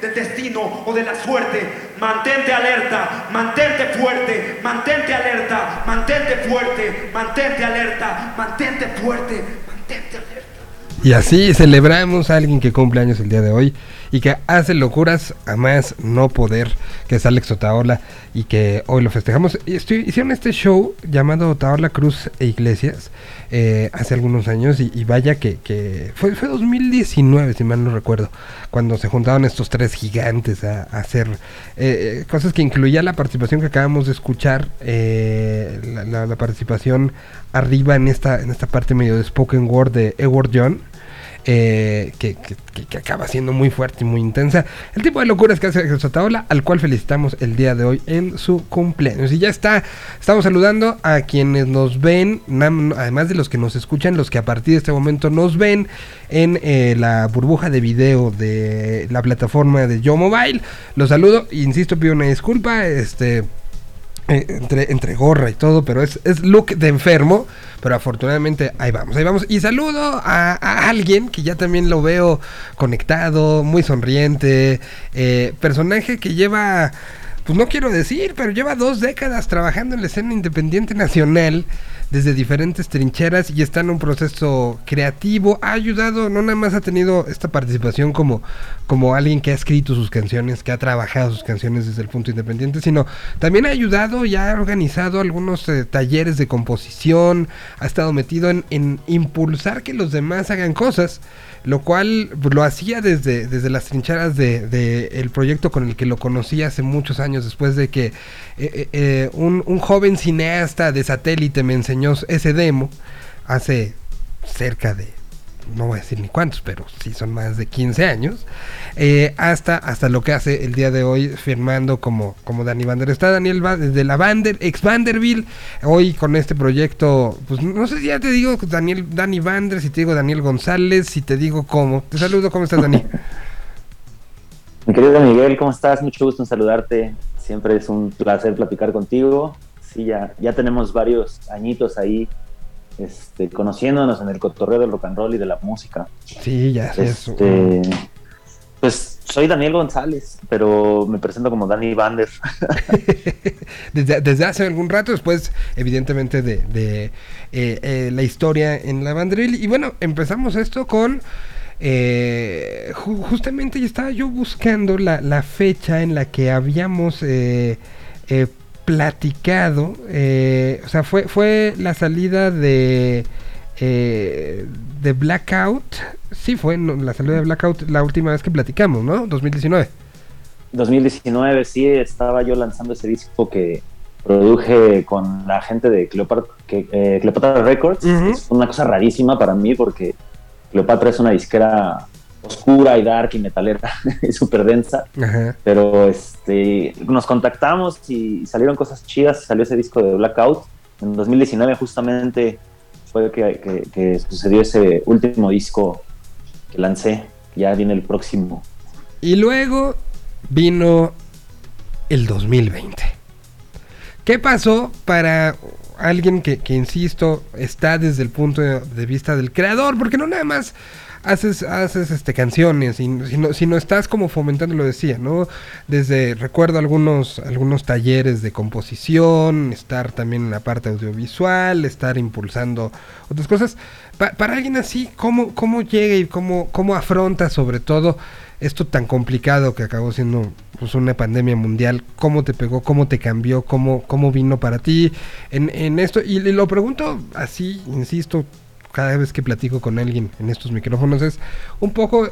Del destino o de la suerte. Mantente alerta, mantente fuerte, mantente alerta, mantente fuerte, mantente alerta, mantente fuerte, mantente alerta. Y así celebramos a alguien que cumple años el día de hoy y que hace locuras a más no poder, que es Alex Otaola y que hoy lo festejamos. Estoy, hicieron este show llamado Otaola Cruz e Iglesias eh, hace algunos años y, vaya que, fue, fue 2019, si mal no recuerdo, cuando se juntaron estos tres gigantes a, hacer eh, eh, cosas que incluía la participación que acabamos de escuchar, la, la, participación arriba en esta, en esta parte medio de spoken word de Edward John. Eh, que, acaba siendo muy fuerte y muy intensa. El tipo de locuras que hace Jesús Ataola, al cual felicitamos el día de hoy en su cumpleaños. Y ya está, estamos saludando a quienes nos ven, además de los que nos escuchan, los que a partir de este momento nos ven en eh, la burbuja de video de la plataforma de Yo Mobile. Los saludo, insisto, pido una disculpa, este entre, entre gorra y todo, pero es, es look de enfermo. Pero afortunadamente ahí vamos, ahí vamos. Y saludo a, alguien que ya también lo veo conectado, muy sonriente. Eh, personaje que lleva, pues no quiero decir, pero lleva dos décadas trabajando en la escena independiente nacional desde diferentes trincheras y está en un proceso creativo. Ha ayudado, no nada más ha tenido esta participación como, como alguien que ha escrito sus canciones, que ha trabajado sus canciones desde el punto independiente, sino también ha ayudado y ha organizado algunos eh, talleres de composición, ha estado metido en, impulsar que los demás hagan cosas lo cual lo hacía desde, desde las trincheras del de, el proyecto con el que lo conocí hace muchos años, después de que eh, eh, un, joven cineasta de satélite me enseñó ese demo hace cerca de no voy a decir ni cuántos, pero sí son más de 15 años, eh, hasta, hasta lo que hace el día de hoy firmando como, como Dani Vander. Está Daniel de la Vander, ex Vanderbilt, hoy con este proyecto, pues no sé si ya te digo Daniel, Dani Vander, si te digo Daniel González, si te digo cómo. Te saludo, ¿cómo estás Dani? <laughs> Mi querido Miguel, ¿cómo estás? Mucho gusto en saludarte. Siempre es un placer platicar contigo. Sí, ya, ya tenemos varios añitos ahí este, conociéndonos en el cotorreo del rock and roll y de la música. Sí, ya este, Pues soy Daniel González, pero me presento como Dani Vander. <laughs> desde, hace algún rato, después, evidentemente, de, eh, eh, la historia en la Vanderbilt. Y bueno, empezamos esto con Eh, ju- justamente estaba yo buscando la, la fecha en la que habíamos eh, platicado. eh, o sea, fue, fue la salida de, eh, de Blackout. Sí, fue no, la salida de Blackout la última vez que platicamos, ¿no? 2019. 2019, sí, estaba yo lanzando ese disco que produje con la gente de Cleopatra, que, eh, Cleopatra Records. Es una cosa rarísima para mí porque Cleopatra es una disquera oscura y dark y metalera <laughs> y súper densa. Ajá. Pero este, nos contactamos y salieron cosas chidas. Salió ese disco de Blackout. En 2019 justamente fue que, que- que sucedió ese último disco que lancé. Ya viene el próximo. Y luego vino el 2020. ¿Qué pasó para alguien que, que, insisto, está desde el punto de, de vista del creador? Porque no nada más haces, haces este, canciones, sino, sino, sino estás como fomentando, lo decía, ¿no? Desde, recuerdo algunos, algunos talleres de composición, estar también en la parte audiovisual, estar impulsando otras cosas. Pa- para alguien así, ¿cómo, cómo llega y cómo, cómo afronta sobre todo esto tan complicado que acabó siendo pues, una pandemia mundial, cómo te pegó, cómo te cambió, cómo, cómo vino para ti en, en esto. Y, y lo pregunto así, insisto, cada vez que platico con alguien en estos micrófonos, es un poco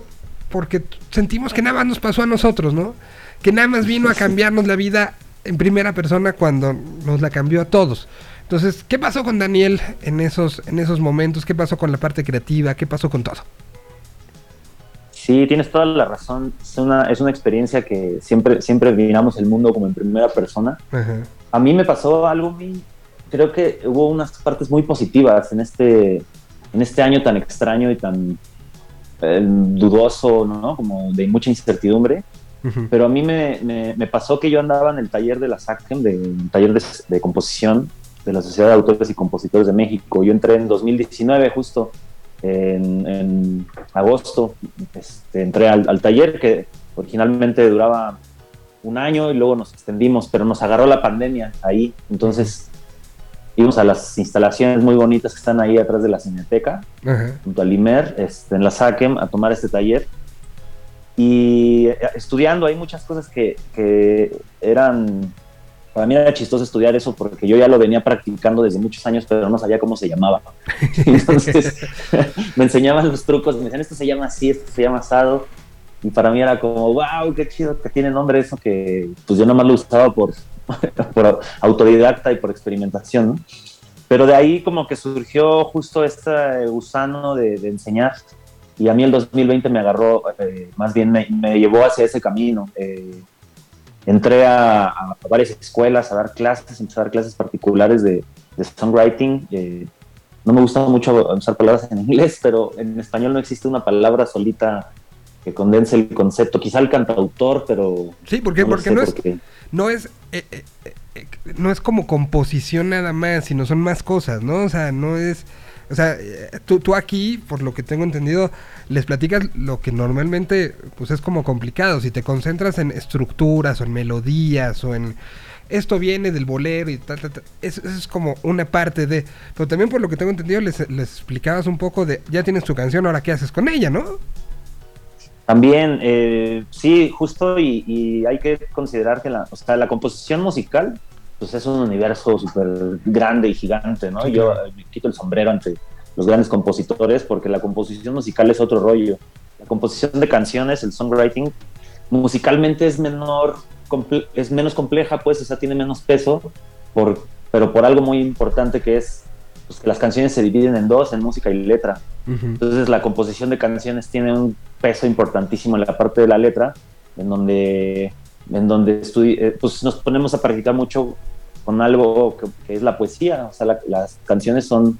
porque sentimos que nada más nos pasó a nosotros, ¿no? Que nada más vino a cambiarnos la vida en primera persona cuando nos la cambió a todos. Entonces, ¿qué pasó con Daniel en esos, en esos momentos? ¿Qué pasó con la parte creativa? ¿Qué pasó con todo? Sí, tienes toda la razón. Es una, es una experiencia que siempre, siempre miramos el mundo como en primera persona. Ajá. A mí me pasó algo. Creo que hubo unas partes muy positivas en este, en este año tan extraño y tan eh, dudoso, ¿no? Como de mucha incertidumbre. Ujú. Pero a mí me, me- me pasó que yo andaba en el taller de la SACEM, de, un taller de, de composición de la Sociedad de Autores y Compositores de México. Yo entré en 2019 justo, en, en agosto, este, entré al, al taller que originalmente duraba un año y luego nos extendimos, pero nos agarró la pandemia ahí. Entonces íbamos a las instalaciones muy bonitas que están ahí atrás de la Cineteca Ajá. junto al IMER, este, en la SACEM, a tomar este taller. Y eh, estudiando hay muchas cosas que, que eran, para mí era chistoso estudiar eso porque yo ya lo venía practicando desde muchos años, pero no sabía cómo se llamaba. <laughs> Entonces <laughs> me enseñaban los trucos, me decían, esto se llama así, esto se llama asado. Y para mí era como, wow, qué chido que tiene nombre eso que pues yo nomás lo usaba por, <laughs> por autodidacta y por experimentación, ¿no? Pero de ahí como que surgió justo este gusano de, de enseñar y a mí el 2020 me agarró, eh, más bien me, me llevó hacia ese camino. Eh, entré a, a varias escuelas a dar clases, empecé a dar clases particulares de, de songwriting. eh, no me gusta mucho usar palabras en inglés, pero en español no existe una palabra solita que condense el concepto. Quizá el cantautor, pero... Sí, porque, no porque no es, no es eh, eh, eh, eh, no es como composición nada más, sino son más cosas, ¿no? O sea, no es... O sea, tú, tú aquí, por lo que tengo entendido, les platicas lo que normalmente pues es como complicado. Si te concentras en estructuras o en melodías o en... Esto viene del bolero y tal, tal, tal. Eso, eso es como una parte de... Pero también por lo que tengo entendido les, les explicabas un poco de... Ya tienes tu canción, ahora qué haces con ella, ¿no? También, eh, sí, justo, y, y hay que considerar que la, o sea, la composición musical pues es un universo súper grande y gigante, ¿no? Yo eh, me quito el sombrero ante los grandes compositores porque la composición musical es otro rollo. La composición de canciones, el songwriting, musicalmente es menor, comple- es menos compleja, pues, o sea, tiene menos peso, por, pero por algo muy importante que es pues, que las canciones se dividen en dos, en música y letra. Ujú. Entonces la composición de canciones tiene un peso importantísimo en la parte de la letra, en donde, en donde eh, pues nos ponemos a practicar mucho con algo que, que es la poesía. O sea, la- las canciones son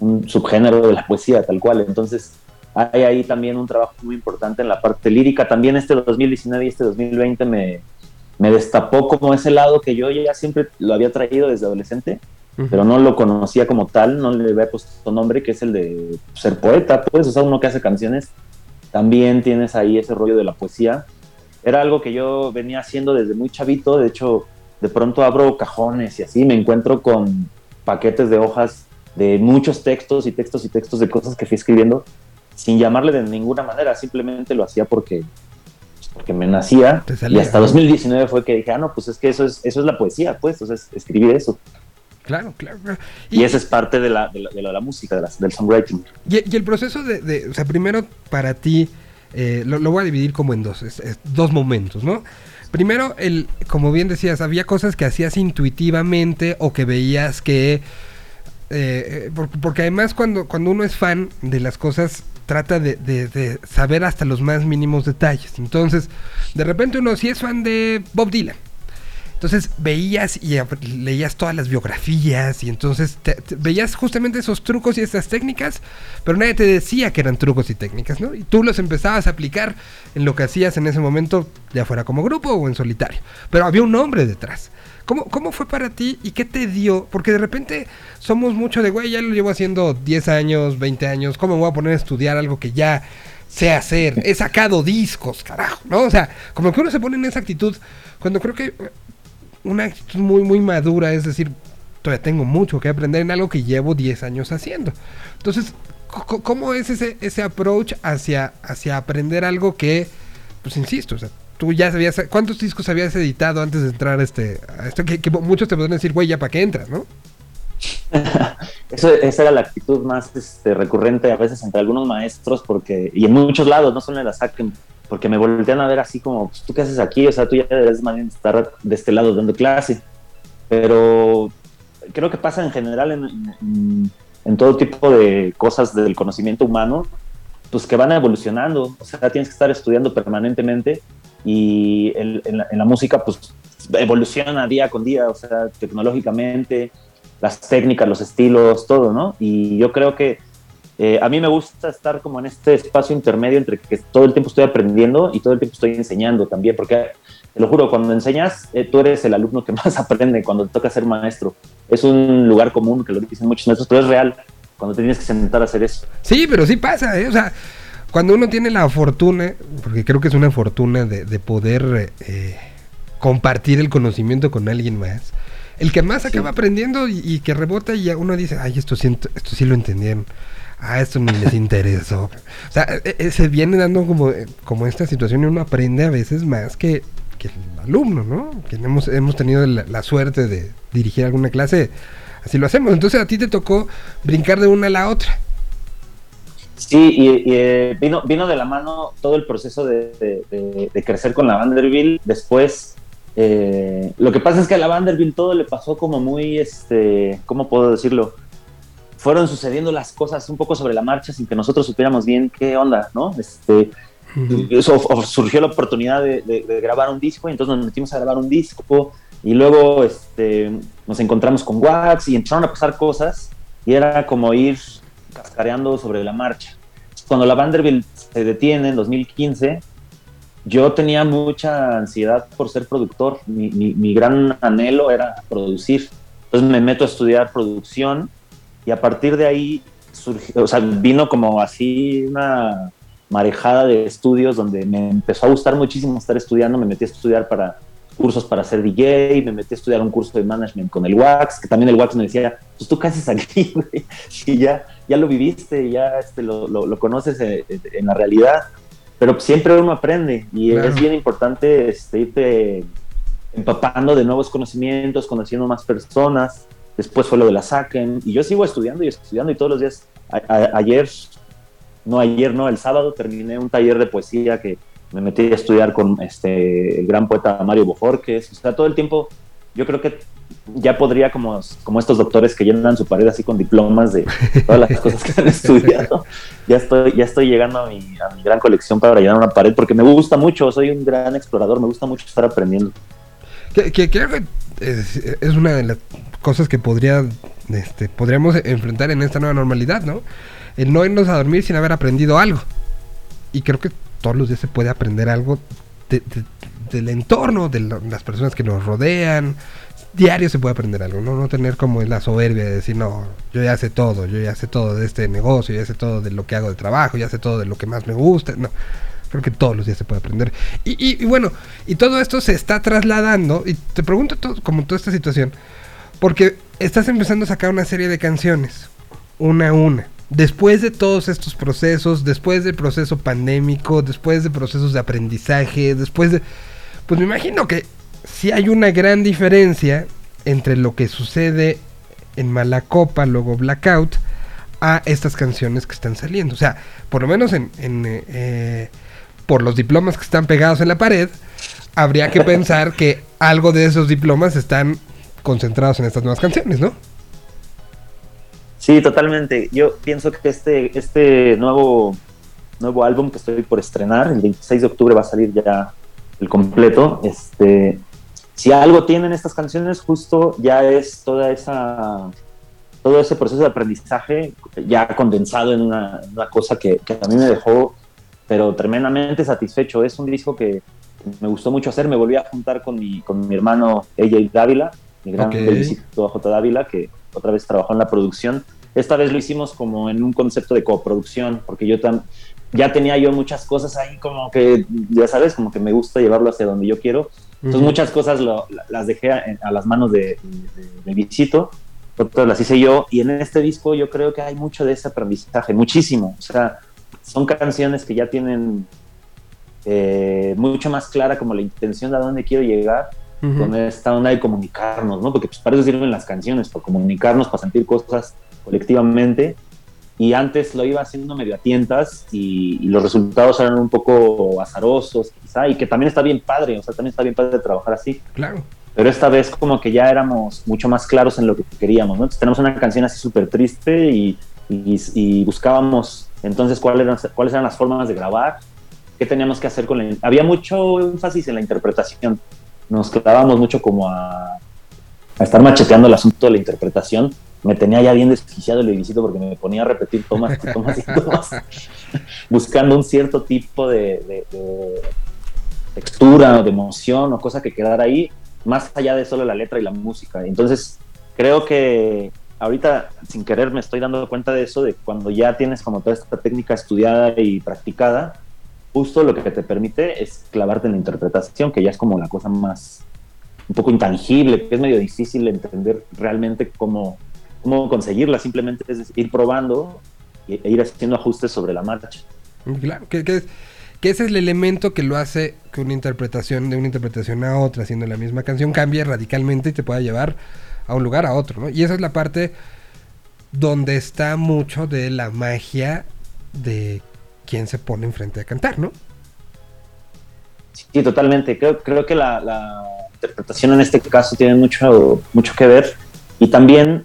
un subgénero de la poesía, tal cual. Entonces hay ahí también un trabajo muy importante en la parte lírica. También este 2019 y este 2020 me, me destapó como ese lado que yo ya siempre lo había traído desde adolescente, Pero no lo conocía como tal, no le había puesto nombre, que es el de ser poeta, pues, o sea, uno que hace canciones, también tienes ahí ese rollo de la poesía. Era algo que yo venía haciendo desde muy chavito, de hecho, de pronto abro cajones y así me encuentro con paquetes de hojas de muchos textos y textos y textos de cosas que fui escribiendo sin llamarle de ninguna manera, simplemente lo hacía porque, porque me nacía. Y hasta ¿no? 2019 fue que dije, ah, no, pues es que eso es, eso es la poesía, pues, entonces escribir eso. Claro, claro. claro. Y, esa es parte de la, de la, de la- la música, de la- del songwriting. Y, y el proceso de, de- o sea, primero para ti, eh, lo, lo voy a dividir como en dos, es- es dos momentos, ¿no? Primero, el, como bien decías, había cosas que hacías intuitivamente o que veías que... eh, eh, por- porque además cuando, cuando uno es fan de las cosas, trata de, de- de saber hasta los más mínimos detalles. Entonces, de repente uno si es fan de Bob Dylan. Entonces veías y leías todas las biografías y entonces te- veías justamente esos trucos y esas técnicas, pero nadie te decía que eran trucos y técnicas, ¿no? Y tú los empezabas a aplicar en lo que hacías en ese momento, ya fuera como grupo o en solitario. Pero había un nombre detrás. ¿Cómo, ¿Cómo fue para ti y qué te dio? Porque de repente somos mucho de, güey, ya lo llevo haciendo 10 años, 20 años, ¿cómo me voy a poner a estudiar algo que ya sé hacer? He sacado discos, carajo, ¿no? O sea, como que uno se pone en esa actitud cuando creo que una actitud muy, muy madura, es decir, todavía tengo mucho que aprender en algo que llevo 10 años haciendo. Entonces, ¿cómo es ese, ese approach hacia, hacia aprender algo que, pues insisto, o sea, tú ya sabías, ¿cuántos discos habías editado antes de entrar a este, esto? Que, que muchos te podrían decir, güey, ya para qué entras, ¿no? <laughs> Eso, esa era la actitud más este, recurrente a veces entre algunos maestros, porque y en muchos lados, no solo en la SACEM, porque me voltean a ver así como, pues, ¿tú qué haces aquí? O sea, tú ya debes estar de este lado dando clase. Pero creo que pasa en general en, en- en todo tipo de cosas del conocimiento humano, pues que van evolucionando. O sea, tienes que estar estudiando permanentemente y el- en, la, en la música, pues evoluciona día con día, o sea, tecnológicamente, las técnicas, los estilos, todo, ¿no? Y yo creo que eh, a mí me gusta estar como en este espacio intermedio entre que todo el tiempo estoy aprendiendo y todo el tiempo estoy enseñando también, porque te lo juro, cuando enseñas, eh, tú eres el alumno que <laughs> más aprende cuando te toca ser maestro. Es un lugar común que lo dicen muchos maestros, pero es real cuando te tienes que sentar a hacer eso. Sí, pero sí pasa, ¿eh? O sea, cuando uno tiene la fortuna, porque creo que es una fortuna de, de poder eh, compartir el conocimiento con alguien más, el que más acaba aprendiendo y, y que rebota y ya uno dice, ay, esto, siento, esto sí lo entendieron. Ah, esto ni les interesó. O sea, eh, eh, se viene dando como, eh, como esta situación y uno aprende a veces más que, que el alumno, ¿no? Que hemos, hemos tenido la, suerte de dirigir alguna clase, así lo hacemos. Entonces a ti te tocó brincar de una a la otra. Sí, y, y, eh, vino, vino de la mano todo el proceso de, de- de- de crecer con la Vanderbilt. Después, eh, lo que pasa es que a la Vanderbilt todo le pasó como muy, este, ¿cómo puedo decirlo? Fueron sucediendo las cosas un poco sobre la marcha sin que nosotros supiéramos bien qué onda, ¿no? Este, eso, o- surgió la oportunidad de, de- de grabar un disco y entonces nos metimos a grabar un disco y luego este, nos encontramos con Wax y empezaron a pasar cosas y era como ir cascareando sobre la marcha. Cuando la Vanderbilt se detiene en 2015, yo tenía mucha ansiedad por ser productor. Mi, mi- mi gran anhelo era producir. Entonces me meto a estudiar producción y a partir de ahí surgió, o sea, vino como así una marejada de estudios donde me empezó a gustar muchísimo estar estudiando. Me metí a estudiar para cursos para ser DJ, me metí a estudiar un curso de management con el Wax, que también el Wax me decía, pues tú casi aquí, <laughs> güey, si ya, ya lo viviste, ya este, lo, lo, lo conoces en, en la realidad, pero siempre uno aprende y Claro. es bien importante este, irte empapando de nuevos conocimientos, conociendo más personas. Después fue lo de la SACEM y yo sigo estudiando y estudiando y todos los días. Ayer, no ayer, no, el sábado terminé un taller de poesía que me metí a estudiar con este, el gran poeta Mario Bojorques. O sea, todo el tiempo yo creo que ya podría, como, como estos doctores que llenan su pared así con diplomas de todas las cosas que han <laughs> estudiado, ya estoy, ya estoy llegando a mi, a mi gran colección para llenar una pared porque me gusta mucho, soy un gran explorador, me gusta mucho estar aprendiendo. Que, creo que es, una de las cosas que podría, este, podríamos enfrentar en esta nueva normalidad, ¿no? El no irnos a dormir sin haber aprendido algo. Y creo que todos los días se puede aprender algo de- de- del entorno, de las personas que nos rodean. Diario se puede aprender algo, ¿no? No tener como la soberbia de decir, no, yo ya sé todo, yo ya sé todo de este negocio, ya sé todo de lo que hago de trabajo, ya sé todo de lo que más me gusta. No, que todos los días se puede aprender. Y, bueno, y todo esto se está trasladando, y te pregunto todo, como toda esta situación, porque estás empezando a sacar una serie de canciones, una a una. después de todos estos procesos, después del proceso pandémico, después de procesos de aprendizaje, después de... Pues me imagino que si hay una gran diferencia entre lo que sucede en Malacopa, luego Blackout, a estas canciones que están saliendo. O sea, por lo menos en, en, eh, por los diplomas que están pegados en la pared, habría que pensar que algo de esos diplomas están concentrados en estas nuevas canciones, ¿no? Sí, totalmente. Yo pienso que este, este nuevo, nuevo álbum que estoy por estrenar, el 26 de octubre va a salir ya el completo. Este, si algo tienen estas canciones, justo ya es toda esa todo ese proceso de aprendizaje ya condensado en una, cosa que, a mí me dejó pero tremendamente satisfecho. Es un disco que me gustó mucho hacer. Me volví a juntar con mi, con mi hermano AJ Dávila, mi gran okay. J. Dávila, que otra vez trabajó en la producción. Esta vez lo hicimos como en un concepto de coproducción, porque yo tam, ya tenía yo muchas cosas ahí como que, ya sabes, como que me gusta llevarlo hacia donde yo quiero. Entonces muchas cosas las dejé a, las manos de, de, Visito, otras las hice yo, y en este disco yo creo que hay mucho de ese aprendizaje, muchísimo. O sea, son canciones que ya tienen eh, mucho más clara como la intención de a dónde quiero llegar, con esta onda de comunicarnos, ¿no? Porque pues para eso sirven las canciones, para comunicarnos, para sentir cosas colectivamente y antes lo iba haciendo medio a tientas y, los resultados eran un poco azarosos quizá y que también está bien padre, o sea, también está bien padre trabajar así. Claro. Pero esta vez como que ya éramos mucho más claros en lo que queríamos, ¿no? Entonces tenemos una canción así súper triste y, y, buscábamos entonces cuáles eran, cuáles eran las formas de grabar, qué teníamos que hacer con la... Había mucho énfasis en la interpretación, nos clavábamos mucho como a, a estar macheteando el asunto de la interpretación. Me tenía ya bien desquiciado el visito porque me ponía a repetir tomas y tomas y <laughs> tomas, buscando un cierto tipo de, textura o de emoción o cosa que quedara ahí, más allá de solo la letra y la música. Entonces, creo que ahorita, sin querer, me estoy dando cuenta de eso, de cuando ya tienes como toda esta técnica estudiada y practicada, justo lo que te permite es clavarte en la interpretación, que ya es como la cosa más un poco intangible, que es medio difícil entender realmente cómo, cómo conseguirla, simplemente es ir probando e, ir haciendo ajustes sobre la marcha. Claro, que, que, ese es el elemento que lo hace que una interpretación de una interpretación a otra, haciendo la misma canción, cambie radicalmente y te pueda llevar a un lugar a otro, ¿no? Y esa es la parte donde está mucho de la magia de quien se pone enfrente a cantar, ¿no? Sí, totalmente. Creo, creo que la, la, interpretación en este caso tiene mucho, mucho que ver. Y también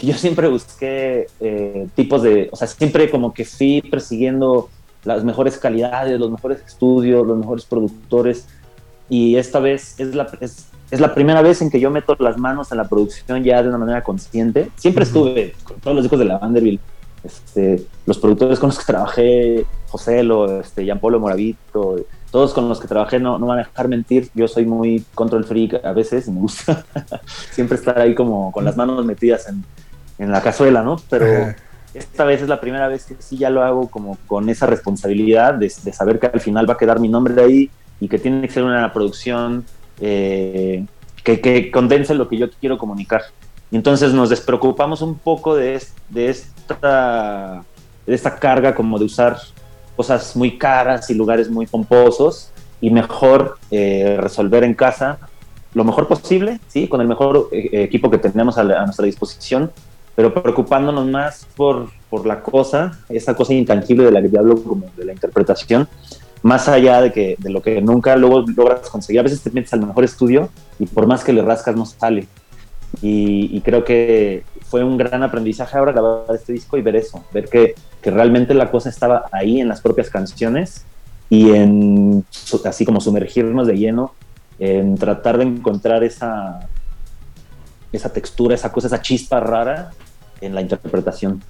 yo siempre busqué eh, tipos de, o sea, siempre como que fui persiguiendo las mejores calidades, los mejores estudios, los mejores productores. Y esta vez es la, es, es la primera vez en que yo meto las manos en la producción ya de una manera consciente. Siempre estuve con todos los hijos de la Vanderbilt, este, los productores con los que trabajé, José Lo, este, Jean Polo Moravito, todos con los que trabajé no, no van a dejar mentir. Yo soy muy control freak a veces me gusta <laughs> siempre estar ahí como con las manos metidas en, en la cazuela, ¿no? Pero esta vez es la primera vez que sí ya lo hago como con esa responsabilidad de, saber que al final va a quedar mi nombre de ahí y que tiene que ser una producción eh, que, condense lo que yo quiero comunicar. Entonces nos despreocupamos un poco de, esta, carga como de usar cosas muy caras y lugares muy pomposos y mejor eh, resolver en casa lo mejor posible, ¿sí? con el mejor eh, equipo que tenemos a, nuestra disposición pero preocupándonos más por, la cosa, esa cosa intangible de la que hablo como de la interpretación, más allá de, que, de lo que nunca luego logras conseguir. A veces te metes al mejor estudio y por más que le rascas no sale. Y, creo que fue un gran aprendizaje ahora grabar este disco y ver eso, ver que, que realmente la cosa estaba ahí en las propias canciones y en así como sumergirnos de lleno en tratar de encontrar esa, esa textura, esa cosa, esa chispa rara en la interpretación.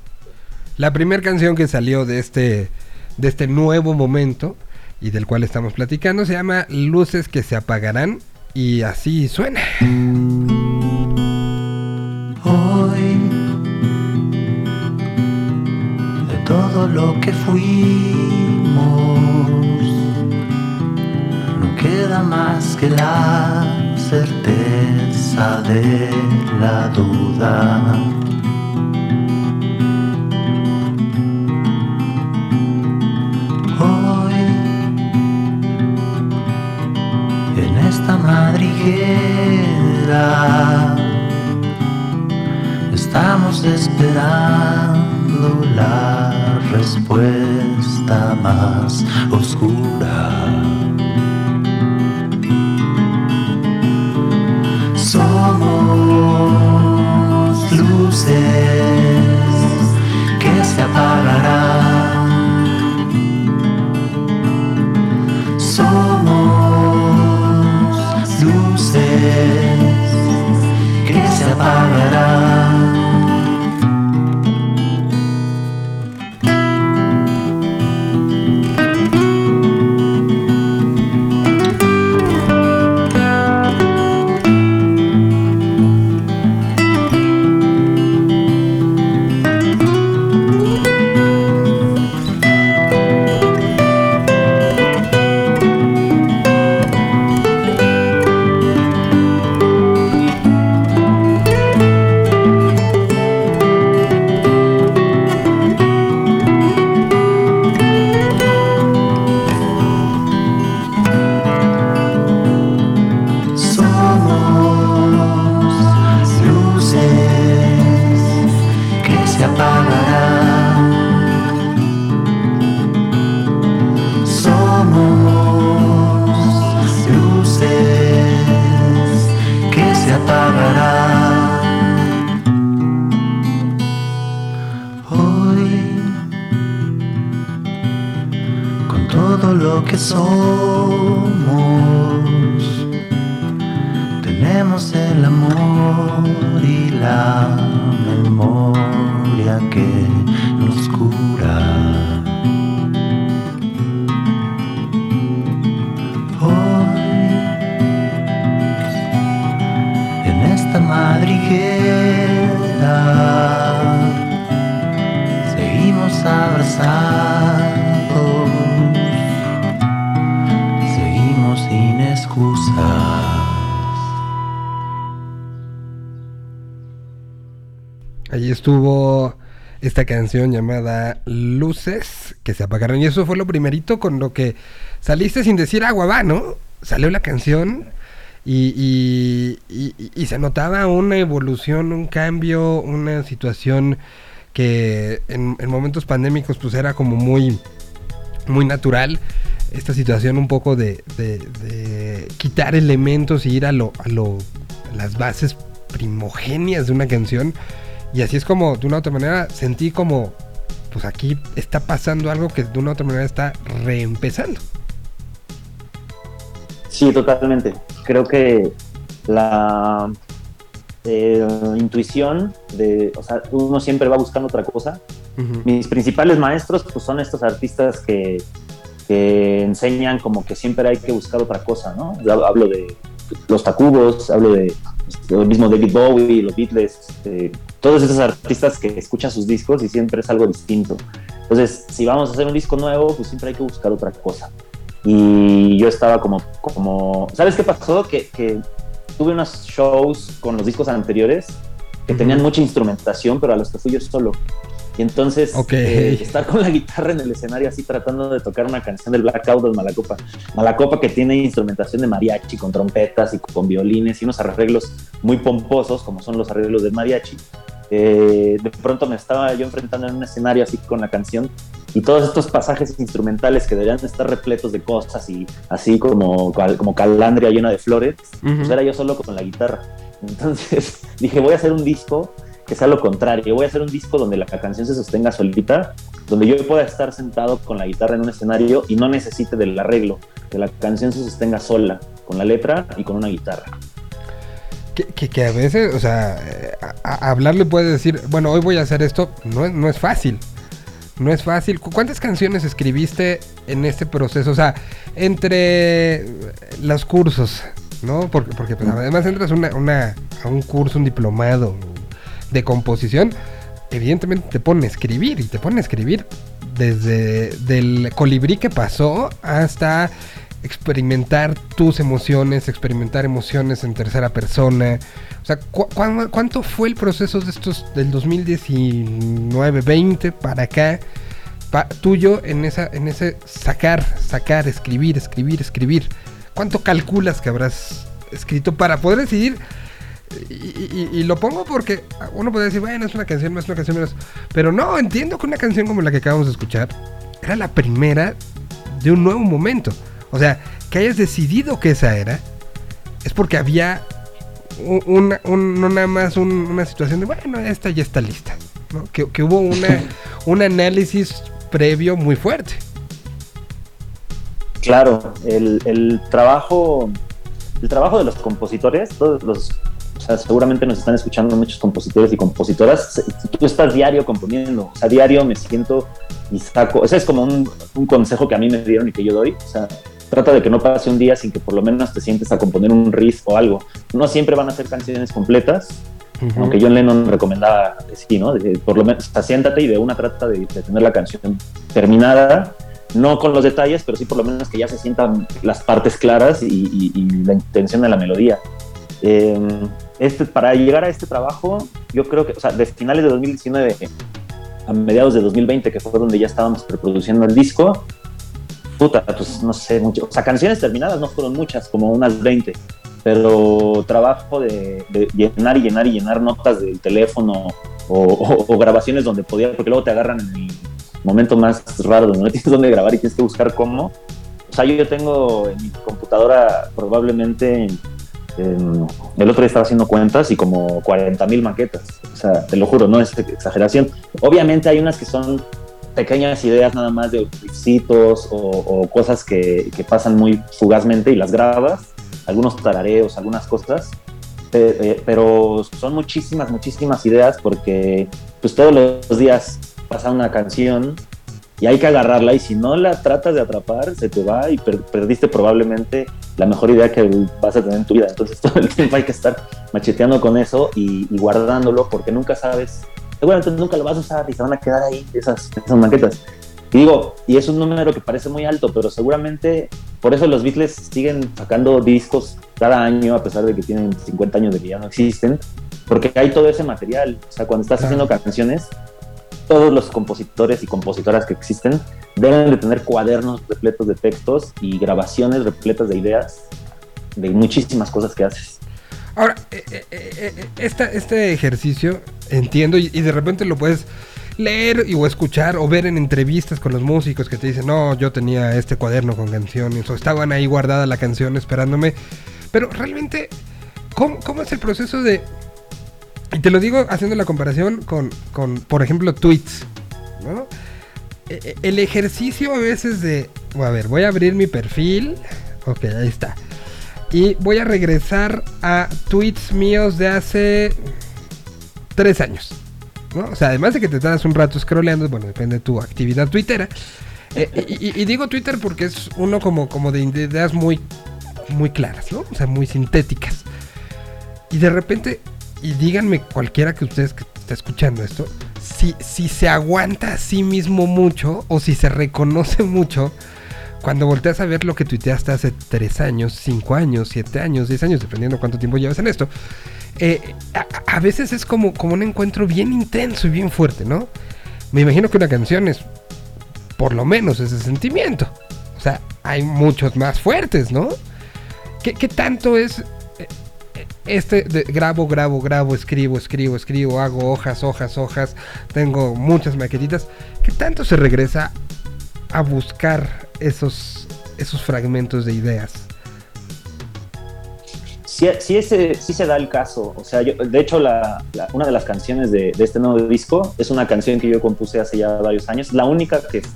La primera canción que salió de este, de este nuevo momento y del cual estamos platicando se llama Luces que se apagarán y así suena. Hoy, de todo lo que fuimos, no queda más que la certeza de la duda madriguera estamos esperando la respuesta más oscura. Somos luces que se apagarán. Estuvo esta canción llamada Luces que se apagaron. Y eso fue lo primerito con lo que saliste sin decir agua va, ¿no? Salió la canción y, y- se notaba una evolución, un cambio, una situación que en, en momentos pandémicos pues era como muy, muy natural. Esta situación un poco de, de- de quitar elementos y ir a lo, a lo a las bases primogenias de una canción. Y así es como, de una u otra manera, sentí como, pues aquí está pasando algo que de una u otra manera está reempezando. Sí, totalmente. Creo que la eh, intuición de, o sea, uno siempre va buscando otra cosa. Mis principales maestros pues, son estos artistas que, que enseñan como que siempre hay que buscar otra cosa, ¿no? Yo hablo de los Tacubos, hablo de el mismo David Bowie, los Beatles, este, todos esos artistas que escuchan sus discos y siempre es algo distinto. Entonces, si vamos a hacer un disco nuevo, pues siempre hay que buscar otra cosa. Y yo estaba como, como ¿sabes qué pasó? Que, que tuve unos shows con los discos anteriores que Ujú. tenían mucha instrumentación, pero a los que fui yo solo. Y entonces Ok. eh, estar con la guitarra en el escenario así tratando de tocar una canción del Blackout del Malacopa. Malacopa que tiene instrumentación de mariachi con trompetas y con violines y unos arreglos muy pomposos como son los arreglos del mariachi. Eh, de pronto me estaba yo enfrentando en un escenario así con la canción y todos estos pasajes instrumentales que deberían estar repletos de cosas y así como, como calandria llena de flores, Ujú. pues era yo solo con la guitarra. Entonces <laughs> dije, voy a hacer un disco que sea lo contrario, voy a hacer un disco donde la canción se sostenga solita, donde yo pueda estar sentado con la guitarra en un escenario y no necesite del arreglo, que la canción se sostenga sola, con la letra y con una guitarra. Que, que, que a veces, o sea, eh, a- a- hablarle puede decir, bueno, hoy voy a hacer esto, no es, no es fácil. No es fácil. ¿Cu- ¿Cuántas canciones escribiste en este proceso? O sea, entre los cursos, ¿no? Porque, porque pues, además entras una, una- a un curso, un diplomado de composición, evidentemente te ponen a escribir y te ponen a escribir desde del colibrí que pasó hasta experimentar tus emociones, experimentar emociones en tercera persona. O sea, ¿cu- cuán- ¿cuánto fue el proceso de estos del 2019, 20 para acá tuyo en esa en ese sacar, sacar, escribir, escribir, escribir? ¿Cuánto calculas que habrás escrito para poder decidir. Y, y- y lo pongo porque uno puede decir, bueno, es una canción más, una canción menos. Pero no, entiendo que una canción como la que acabamos de escuchar era la primera de un nuevo momento. O sea, que hayas decidido que esa era, es porque había un- una, un- no nada más un- una situación de, bueno, esta ya está lista. ¿no? Que, que hubo una, <laughs> un análisis previo muy fuerte. Claro, el, el trabajo, el trabajo de los compositores, todos los, o sea, seguramente nos están escuchando muchos compositores y compositoras. Tú estás diario componiendo, o sea, diario me siento y saco. Ese es como un, un consejo que a mí me dieron y que yo doy. O sea, trata de que no pase un día sin que por lo menos te sientes a componer un riff o algo. No siempre van a ser canciones completas, aunque John Lennon recomendaba que sí, ¿no? De- por lo menos, o siéntate y de una trata de, de tener la canción terminada, no con los detalles, pero sí por lo menos que ya se sientan las partes claras y, y- y la intención de la melodía. Eh, este, para llegar a este trabajo, yo creo que, o sea, de finales de 2019 a mediados de 2020, que fue donde ya estábamos reproduciendo el disco, puta, pues no sé, mucho. O sea, canciones terminadas no fueron muchas, como unas 20, pero trabajo de, llenar y llenar y llenar notas del teléfono o, grabaciones donde podía, porque luego te agarran en el momento más raro donde no tienes dónde grabar y tienes que buscar cómo. O sea, yo, tengo en mi computadora probablemente, em, el otro día estaba haciendo cuentas y como 40 mil maquetas. O sea, te lo juro, no es exageración. Obviamente hay unas que son pequeñas ideas nada más de riffcitos o, o cosas que, que pasan muy fugazmente y las grabas, algunos tarareos, algunas cosas, eh, pero son muchísimas, muchísimas ideas porque pues todos los días pasa una canción y hay que agarrarla y si no la tratas de atrapar se te va y per- perdiste probablemente la mejor idea que vas a tener en tu vida. Entonces <laughs> todo el tiempo hay que estar macheteando con eso y, y guardándolo porque nunca sabes, seguramente nunca lo vas a usar y se van a quedar ahí esas, esas maquetas. Y digo, y es un número que parece muy alto, pero seguramente por eso los Beatles siguen sacando discos cada año, a pesar de que tienen 50 años de que ya no existen, porque hay todo ese material. O sea, cuando estás haciendo canciones, todos los compositores y compositoras que existen deben de tener cuadernos repletos de textos y grabaciones repletas de ideas de muchísimas cosas que haces. Ahora, eh, eh, eh, esta- este ejercicio entiendo y, de repente lo puedes leer o escuchar o ver en entrevistas con los músicos que te dicen, no, yo tenía este cuaderno con canciones o estaban ahí guardada la canción esperándome. Pero realmente, ¿cómo, cómo es el proceso de... Y te lo digo haciendo la comparación con, con por ejemplo, tweets. ¿no? Eh, eh, El ejercicio a veces de... A ver, voy a abrir mi perfil. Ok, ahí está. Y voy a regresar a tweets míos de hace tres años. ¿no? O sea, además de que te das un rato scrolleando, bueno, depende de tu actividad twittera. Eh, y- y digo Twitter porque es uno como, como de ideas muy, muy claras, ¿no? O sea, muy sintéticas. Y de repente, y díganme cualquiera que ustedes que está escuchando esto, si, si se aguanta a sí mismo mucho o si se reconoce mucho cuando volteas a ver lo que tuiteaste hace 3 años, 5 años, 7 años, 10 años, dependiendo cuánto tiempo llevas en esto, eh, a, a veces es como, como un encuentro bien intenso y bien fuerte, ¿no? Me imagino que una canción es por lo menos ese sentimiento. O sea, hay muchos más fuertes, ¿no? ¿Qué, qué tanto es este grabo, grabo, grabo, escribo, escribo, escribo, hago hojas, hojas, hojas, tengo muchas maquetitas? ¿Qué tanto se regresa a buscar esos, esos fragmentos de ideas? Sí, sí, sí se da el caso. O sea, yo, de hecho, la, una de las canciones de, este nuevo disco es una canción que yo compuse hace ya varios años. La única que, que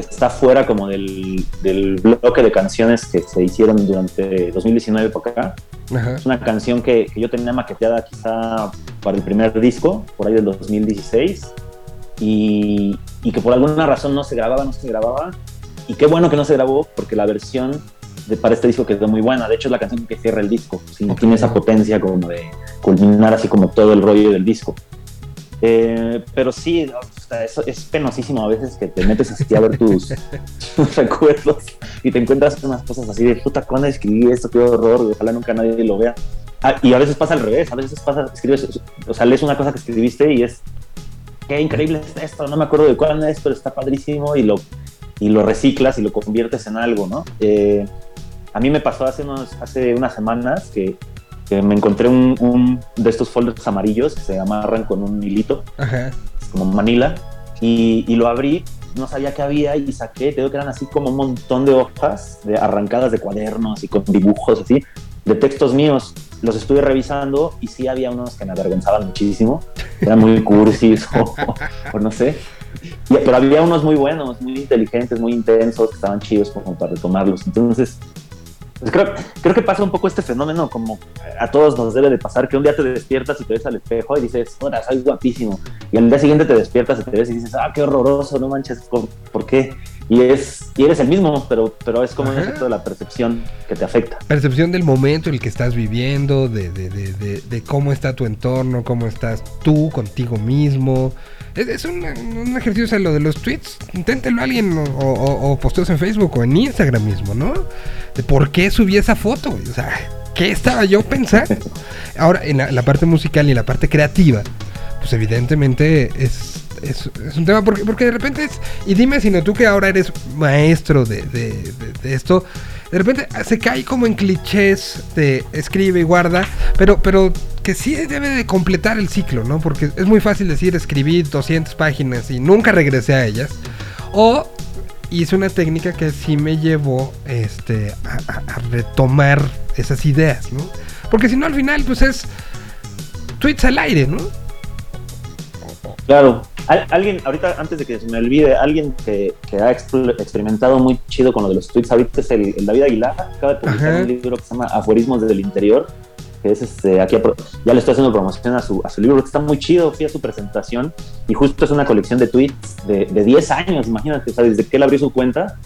está fuera como del, del bloque de canciones que se hicieron durante 2019 por acá. Ajá. Es una canción que, que yo tenía maqueteada quizá para el primer disco, por ahí del 2016, y, y que por alguna razón no se grababa, no se grababa. Y qué bueno que no se grabó, porque la versión de, para este disco quedó muy buena. De hecho, es la canción que cierra el disco. Sí, Ok. Tiene esa potencia como de culminar así como todo el rollo del disco. Eh, pero sí, o sea, es penosísimo a veces que te metes así a ver tus, <laughs> tus recuerdos y te encuentras unas cosas así de puta, ¿cuándo escribí esto? Qué horror, ojalá nunca nadie lo vea. Ah, y a veces pasa al revés, a veces pasa, escribes, o sea, lees una cosa que escribiste y es, qué increíble es esto, no me acuerdo de cuándo es, pero está padrísimo y lo, y lo reciclas y lo conviertes en algo, ¿no? Eh, a mí me pasó hace, unos, hace unas semanas que, que me encontré un, un de estos folders amarillos que se amarran con un hilito, Ajá. como manila, y, y lo abrí, no sabía qué había y saqué, digo que eran así como un montón de hojas de, arrancadas de cuadernos y con dibujos así, de textos míos. Los estuve revisando y sí había unos que me avergonzaban muchísimo, eran muy cursis <laughs> o, o no sé. Y- pero había unos muy buenos, muy inteligentes, muy intensos, que estaban chidos como para retomarlos. Entonces, pues creo, creo que pasa un poco este fenómeno como a todos nos debe de pasar, que un día te despiertas y te ves al espejo y dices, hola, soy guapísimo. Y al día siguiente te despiertas y te ves y dices, ah, qué horroroso, no manches, ¿por, por qué? Y, es, y eres el mismo, pero, pero es como un Ajá. efecto de la percepción que te afecta. Percepción del momento en el que estás viviendo, de, de, de, de, de cómo está tu entorno, cómo estás tú contigo mismo. Es, es un, un ejercicio, o lo de los tweets, inténtelo alguien o, o, posteos en Facebook o en Instagram mismo, ¿no? De por qué subí esa foto, o sea, ¿qué estaba yo pensando? Ahora, en la, parte musical y en la parte creativa, pues evidentemente es, es, es un tema porque, porque de repente es, y dime si no tú que ahora eres maestro de- de esto, de repente se cae como en clichés de escribe y guarda, pero, pero que sí debe de completar el ciclo, ¿no? Porque es muy fácil decir escribí 200 páginas y nunca regresé a ellas, o hice una técnica que sí me llevó este, a, a- a retomar esas ideas, ¿no? Porque si no al final pues es tweets al aire, ¿no? Claro. Al- alguien, ahorita, antes de que se me olvide, alguien que, que ha experimentado muy chido con lo de los tweets ahorita es el, el David Aguilar. Acaba de publicar Ajá. un libro que se llama Aforismos del Interior. Que es este, aquí ya le estoy haciendo promoción a su, a su libro, que está muy chido. Fui a su presentación y justo es una colección de tweets de, de 10 años. Imagínate, o sea, desde que él abrió su cuenta,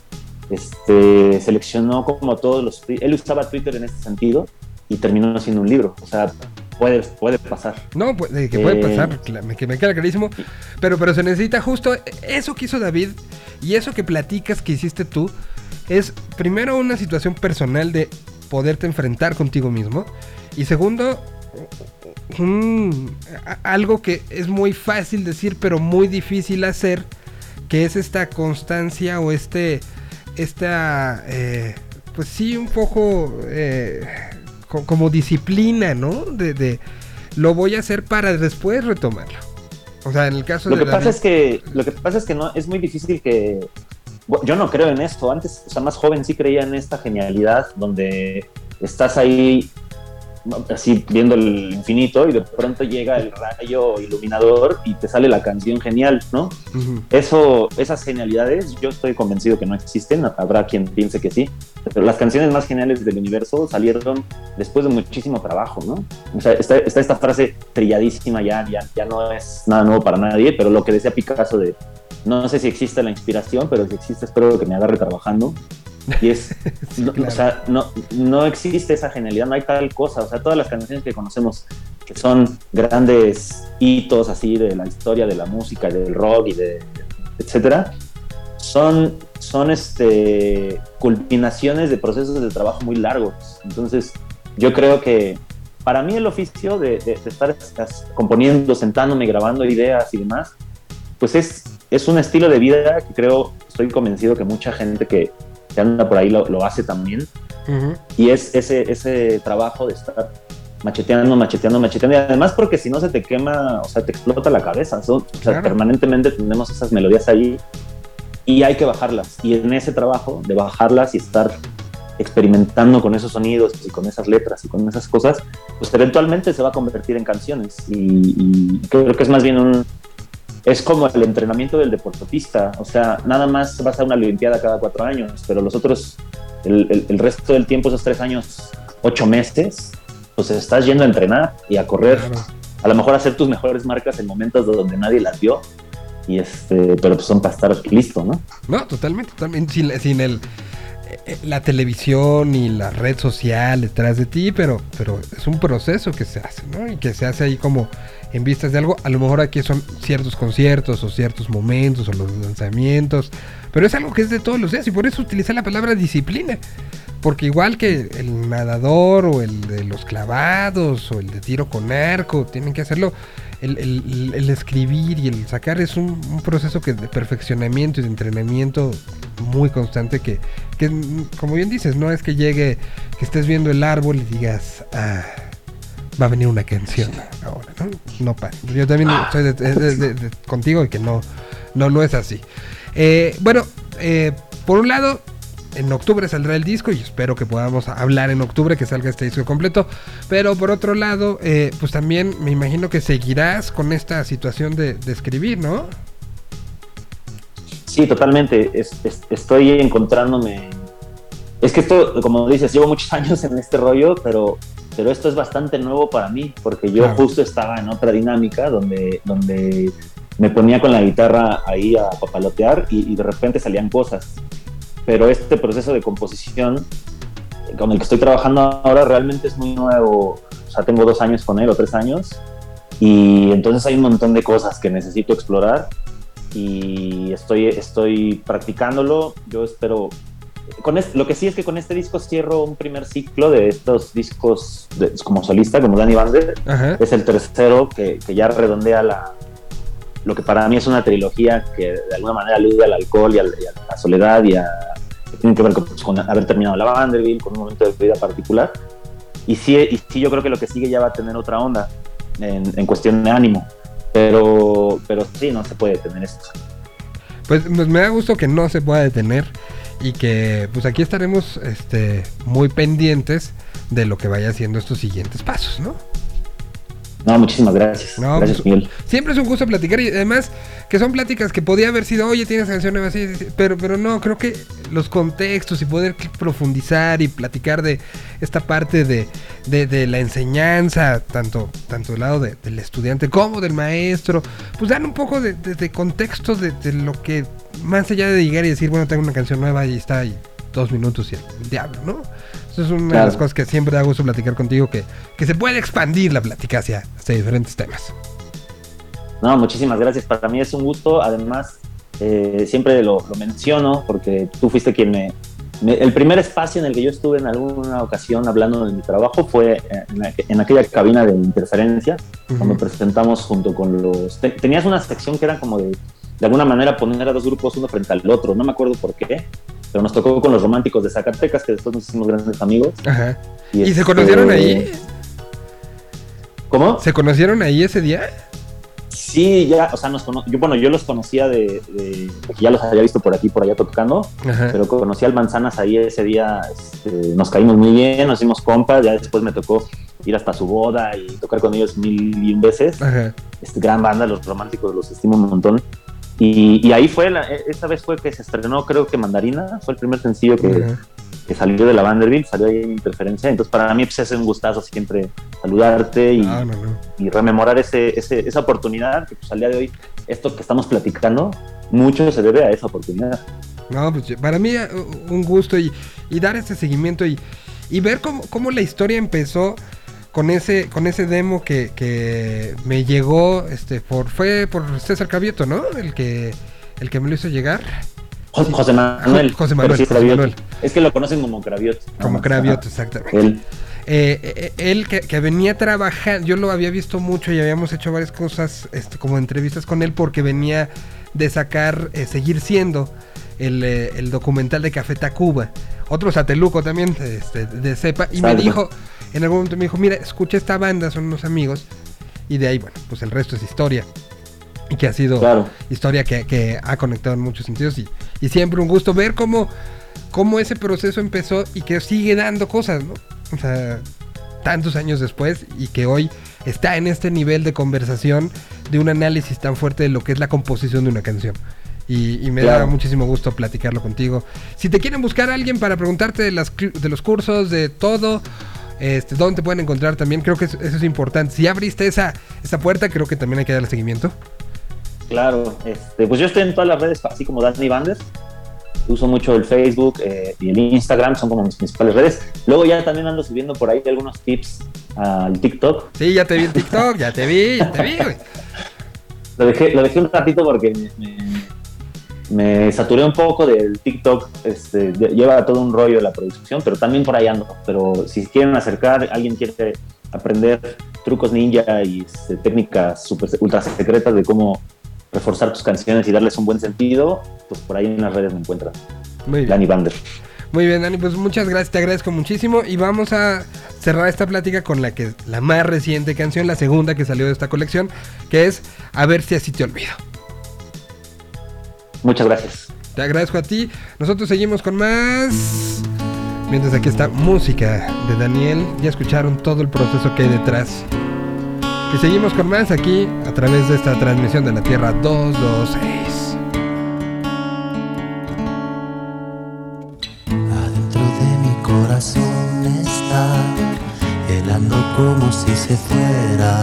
este, seleccionó como todos los. Él usaba Twitter en este sentido y terminó haciendo un libro. O sea, puede, puede pasar. No, pues, que puede Eh, pasar, que me queda clarísimo. Pero, pero se necesita justo eso que hizo David y eso que platicas que hiciste tú. Es primero una situación personal de poderte enfrentar contigo mismo. Y segundo, un- algo que es muy fácil decir, pero muy difícil hacer. Que es esta constancia o este. Esta. eh, pues sí, un poco. eh, como disciplina, ¿no? De, de lo voy a hacer para después retomarlo. O sea, en el caso Lo de que pasa es que lo que pasa es que no es muy difícil que yo no creo en esto. Antes, o sea, más joven sí creía en esta genialidad donde estás ahí así viendo el infinito y de pronto llega el rayo iluminador y te sale la canción genial, ¿no? Ujú. Eso, esas genialidades, yo estoy convencido que no existen, habrá quien piense que sí, pero las canciones más geniales del universo salieron después de muchísimo trabajo, ¿no? O sea, está, está esta frase trilladísima ya, ya, ya no es nada nuevo para nadie, pero lo que decía Picasso de, no sé si existe la inspiración, pero si existe espero que me agarre trabajando. Y es, <laughs> Sí, no, claro. o sea, no, no existe esa genialidad, no hay tal cosa. O sea, todas las canciones que conocemos que son grandes hitos así de la historia de la música, del rock y de etcétera, son, son este, culminaciones de procesos de trabajo muy largos. Entonces, yo creo que para mí el oficio de, de- de estar componiendo, sentándome, grabando ideas y demás, pues es, es un estilo de vida que creo, estoy convencido que mucha gente que, que anda por ahí lo, lo hace también. Ujú. Y es ese, ese trabajo de estar macheteando, macheteando, macheteando. Y además porque si no se te quema, o sea, te explota la cabeza. Son- o sea, permanentemente tenemos esas melodías ahí y hay que bajarlas. Y en ese trabajo de bajarlas y estar experimentando con esos sonidos y con esas letras y con esas cosas, pues eventualmente se va a convertir en canciones. Y, y creo que es más bien un... Es como el entrenamiento del deportista, o sea, nada más vas a una olimpiada cada cuatro años, pero los otros, el, el- el resto del tiempo, esos tres años, ocho meses, pues estás yendo a entrenar y a correr, Claro. a lo mejor hacer tus mejores marcas en momentos donde nadie las vio, y este, pero pues son para estar listo, ¿no? No, totalmente, totalmente. Sin, sin el, eh, la televisión y la red social detrás de ti, pero, pero es un proceso que se hace, ¿no? Y que se hace ahí como en vistas de algo. A lo mejor aquí son ciertos conciertos o ciertos momentos o los lanzamientos, pero es algo que es de todos los días y por eso utiliza la palabra disciplina. porque igual que el nadador o el de los clavados o el de tiro con arco, tienen que hacerlo. El, escribir y el sacar es un, proceso que de perfeccionamiento y de entrenamiento muy constante que, que, como bien dices, no es que llegue, que estés viendo el árbol y digas, ah, va a venir una canción ahora, ¿no? No para. Yo también estoy de- de- de- de- de- contigo y que no, no, no es así. Eh, bueno, eh, por un lado, en octubre saldrá el disco y espero que podamos hablar en octubre que salga este disco completo. Pero por otro lado, eh, pues también me imagino que seguirás con esta situación de, de escribir, ¿no? Sí, totalmente. Es- es- estoy encontrándome. Es que esto, como dices, llevo muchos <laughs> años en este rollo, pero, pero esto es bastante nuevo para mí, porque yo Claro. justo estaba en otra dinámica donde, donde me ponía con la guitarra ahí a papalotear y, y de repente salían cosas. Pero este proceso de composición con el que estoy trabajando ahora realmente es muy nuevo. O sea, tengo dos años con él o tres años. Y entonces hay un montón de cosas que necesito explorar y estoy, estoy practicándolo. Yo espero. Con este- lo que sí es que con este disco cierro un primer ciclo de estos discos de- como solista, como Danny Bander. Ajá. Es el tercero que, que ya redondea la, lo que para mí es una trilogía que de alguna manera alude al alcohol y, al- y a la soledad y a. que tiene que ver con, pues, con haber terminado la Vanderbilt, con un momento de vida particular. Y sí, y sí, yo creo que lo que sigue ya va a tener otra onda en, en cuestión de ánimo. Pero, pero sí, no se puede detener esto. Pues, pues me da gusto que no se pueda detener y que pues aquí estaremos este, muy pendientes de lo que vaya haciendo estos siguientes pasos, ¿no? No, muchísimas gracias. No, gracias, pues, Miguel. Siempre es un gusto platicar y además que son pláticas que podía haber sido, oye, tienes canción nueva, sí, sí, sí", pero, pero no, creo que los contextos y poder profundizar y platicar de esta parte de, de- de la enseñanza, tanto, tanto del lado de- del estudiante como del maestro, pues dan un poco de, de- de contexto de, de lo que, más allá de llegar y decir, bueno, tengo una canción nueva y está ahí dos minutos y el diablo, ¿no? Es una de Claro. las cosas que siempre da gusto platicar contigo, que, que se puede expandir la plática hacia, hacia diferentes temas. No, muchísimas gracias. Para mí es un gusto. Además, eh, siempre lo, lo menciono porque tú fuiste quien me, me- El primer espacio en el que yo estuve en alguna ocasión hablando de mi trabajo fue en, en aquella cabina de interferencia, cuando Ujú. presentamos junto con los... te- tenías una sección que era como de, de alguna manera poner a dos grupos uno frente al otro. No me acuerdo por qué, pero nos tocó con los románticos de Zacatecas, que después nos hicimos grandes amigos. Ajá. ¿Y se este, conocieron ahí? ¿Cómo? ¿Se conocieron ahí ese día? Sí, ya, o sea, nos cono- yo, bueno, yo los conocía de, de- ya los había visto por aquí, por allá tocando, Ajá. pero conocí al Manzanas ahí ese día, este, nos caímos muy bien, nos hicimos compas, ya después me tocó ir hasta su boda y tocar con ellos mil y un veces. Ajá. Este, gran banda, los románticos, los estimo un montón. Y, y ahí fue, la- e- esta vez fue que se estrenó, creo que Mandarina, fue el primer sencillo que, salió de la Vanderbilt, salió ahí en Interferencia, entonces para mí pues, es un gustazo siempre saludarte y, No, no, no. y rememorar ese, ese- esa oportunidad que pues, al día de hoy, esto que estamos platicando, mucho se debe a esa oportunidad. No, pues para mí eh, un gusto y, y dar este seguimiento y, y ver cómo, cómo la historia empezó con ese, con ese demo que, que me llegó, este, por, fue por César Cravioto, ¿no? El que, el que me lo hizo llegar. José, José Manuel. José Manuel, sí es José Cravioto. Manuel. Es que lo conocen como Cravioto. Como Ajá. Cravioto, exactamente. Él. Eh, eh, él que, que venía trabajando, yo lo había visto mucho y habíamos hecho varias cosas este, como entrevistas con él porque venía de sacar eh, Seguir Siendo, el, eh, el documental de Café Tacuba, otro sateluco también este, de cepa, y me dijo, en algún momento me dijo, mira, escucha esta banda, son unos amigos, y de ahí, bueno, pues el resto es historia. Y que ha sido Claro. historia que, que ha conectado en muchos sentidos y, y siempre un gusto ver cómo, cómo ese proceso empezó y que sigue dando cosas, ¿no? O sea, tantos años después y que hoy está en este nivel de conversación de un análisis tan fuerte de lo que es la composición de una canción. Y, y me da muchísimo gusto platicarlo contigo. Si te quieren buscar a alguien para preguntarte de, las, de los cursos, de todo, este, dónde te pueden encontrar también, creo que eso, eso es importante. Si abriste esa, esa puerta, creo que también hay que darle seguimiento. Claro. Este, pues yo estoy en todas las redes, así como Danny Bandes. Uso mucho el Facebook eh, y el Instagram, son como mis principales redes. Luego ya también ando subiendo por ahí algunos tips al TikTok. Sí, ya te vi en TikTok, ya te vi, ya te vi, güey. <laughs> Lo dejé, lo dejé un ratito porque me, me- me saturé un poco del TikTok, este, lleva todo un rollo la producción, pero también por ahí ando. Pero si quieren acercar, alguien quiere aprender trucos ninja y este, técnicas super, ultra secretas de cómo reforzar tus canciones y darles un buen sentido, pues por ahí en las redes me encuentran. Muy bien. Dani Bander. Muy bien, Dani, pues muchas gracias, te agradezco muchísimo y vamos a cerrar esta plática con la que la más reciente canción, la segunda que salió de esta colección, que es A ver si así te olvido. Muchas gracias. Te agradezco a ti. Nosotros seguimos con más. Mientras aquí está música de Daniel. Ya escucharon todo el proceso que hay detrás. Y seguimos con más aquí a través de esta transmisión de la Tierra 226. Adentro de mi corazón está helando como si se fuera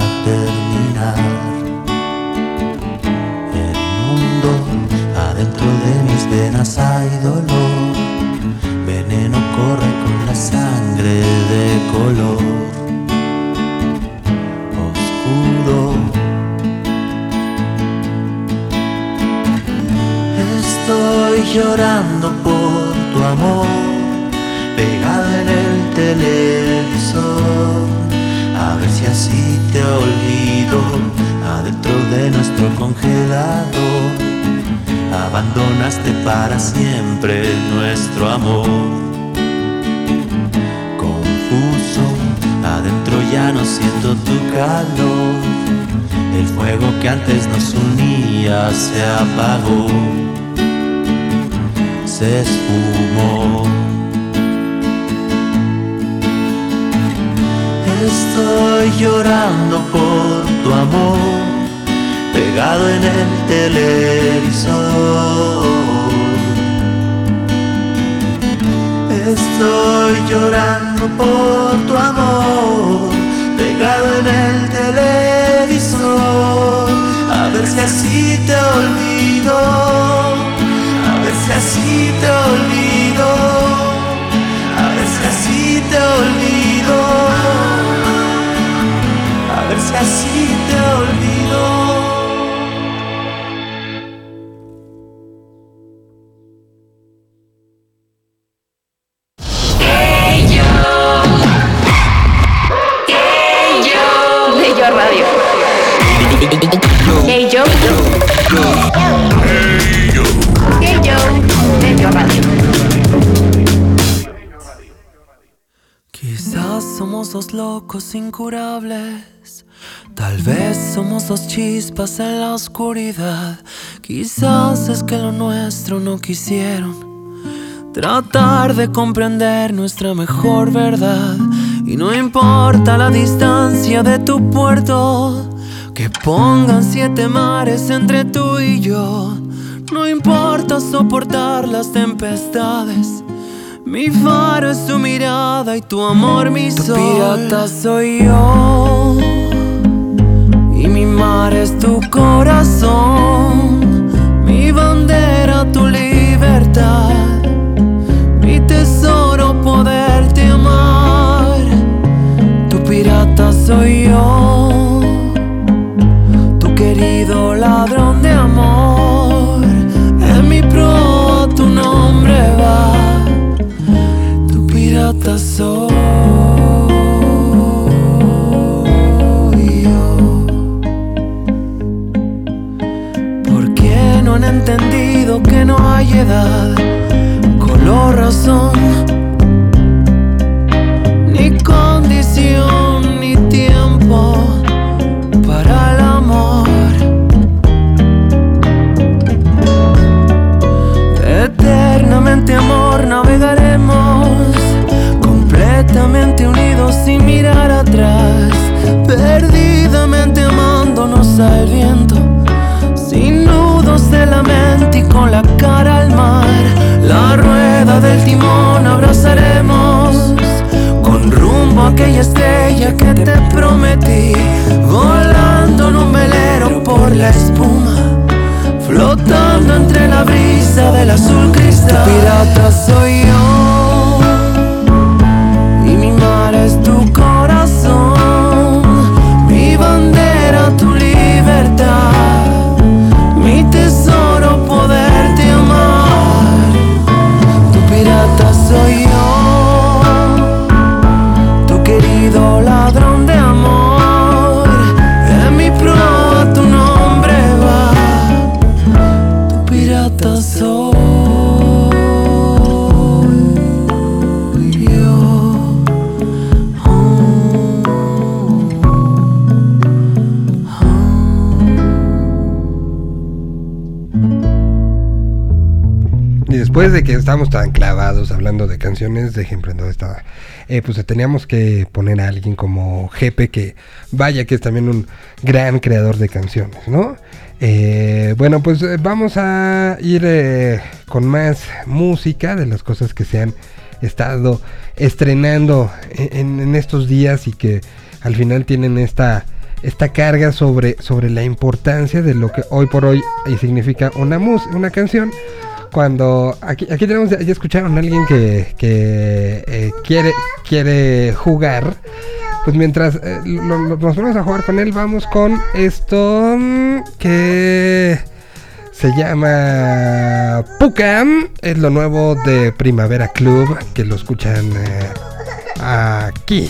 llorando por tu amor, pegado en el televisor. A ver si así te olvido, adentro de nuestro congelador abandonaste para siempre nuestro amor. Confuso, adentro ya no siento tu calor. El fuego que antes nos unía se apagó, se esfumó. Estoy llorando por tu amor pegado en el televisor. Estoy llorando por tu amor, pegado en el televisor. A ver si así te olvido, a ver si así te olvido, a ver si así te olvido, a si así te olvido. Locos incurables. Tal vez somos dos chispas en la oscuridad. Quizás es que lo nuestro no quisieron. Tratar de comprender nuestra mejor verdad. Y no importa la distancia de tu puerto. Que pongan siete mares entre tú y yo. No importa soportar las tempestades. Mi faro es tu mirada y tu amor mi tu sol. pirata soy yo y mi mar es tu corazón. Mi bandera tu libertad, mi tesoro poderte amar. Tu pirata soy yo, tu querido ladrón de amor. Pirata soy yo. ¿Por qué no han entendido que no hay edad, color, razón, ni condición, sin mirar atrás, perdidamente amándonos al viento, sin nudos de la mente y con la cara al mar, la rueda del timón abrazaremos, con rumbo a aquella estrella que te prometí, volando en un velero por la espuma. Flotando entre la brisa del azul cristal. Pirata soy yo estábamos tan clavados hablando de canciones de Emprendedor estaba, eh, pues teníamos que poner a alguien como Jepe, que vaya que es también un gran creador de canciones, ¿no? Eh, bueno, pues eh, vamos a ir eh, con más música de las cosas que se han estado estrenando en, en estos días y que al final tienen esta esta carga sobre, sobre la importancia de lo que hoy por hoy significa una, mus una canción. Cuando aquí, aquí tenemos, ya escucharon a alguien que, que eh, quiere, quiere jugar. Pues mientras eh, nos vamos a jugar con él, vamos con esto mm, que se llama Pucam. Es lo nuevo de Primavera Club, que lo escuchan eh, aquí.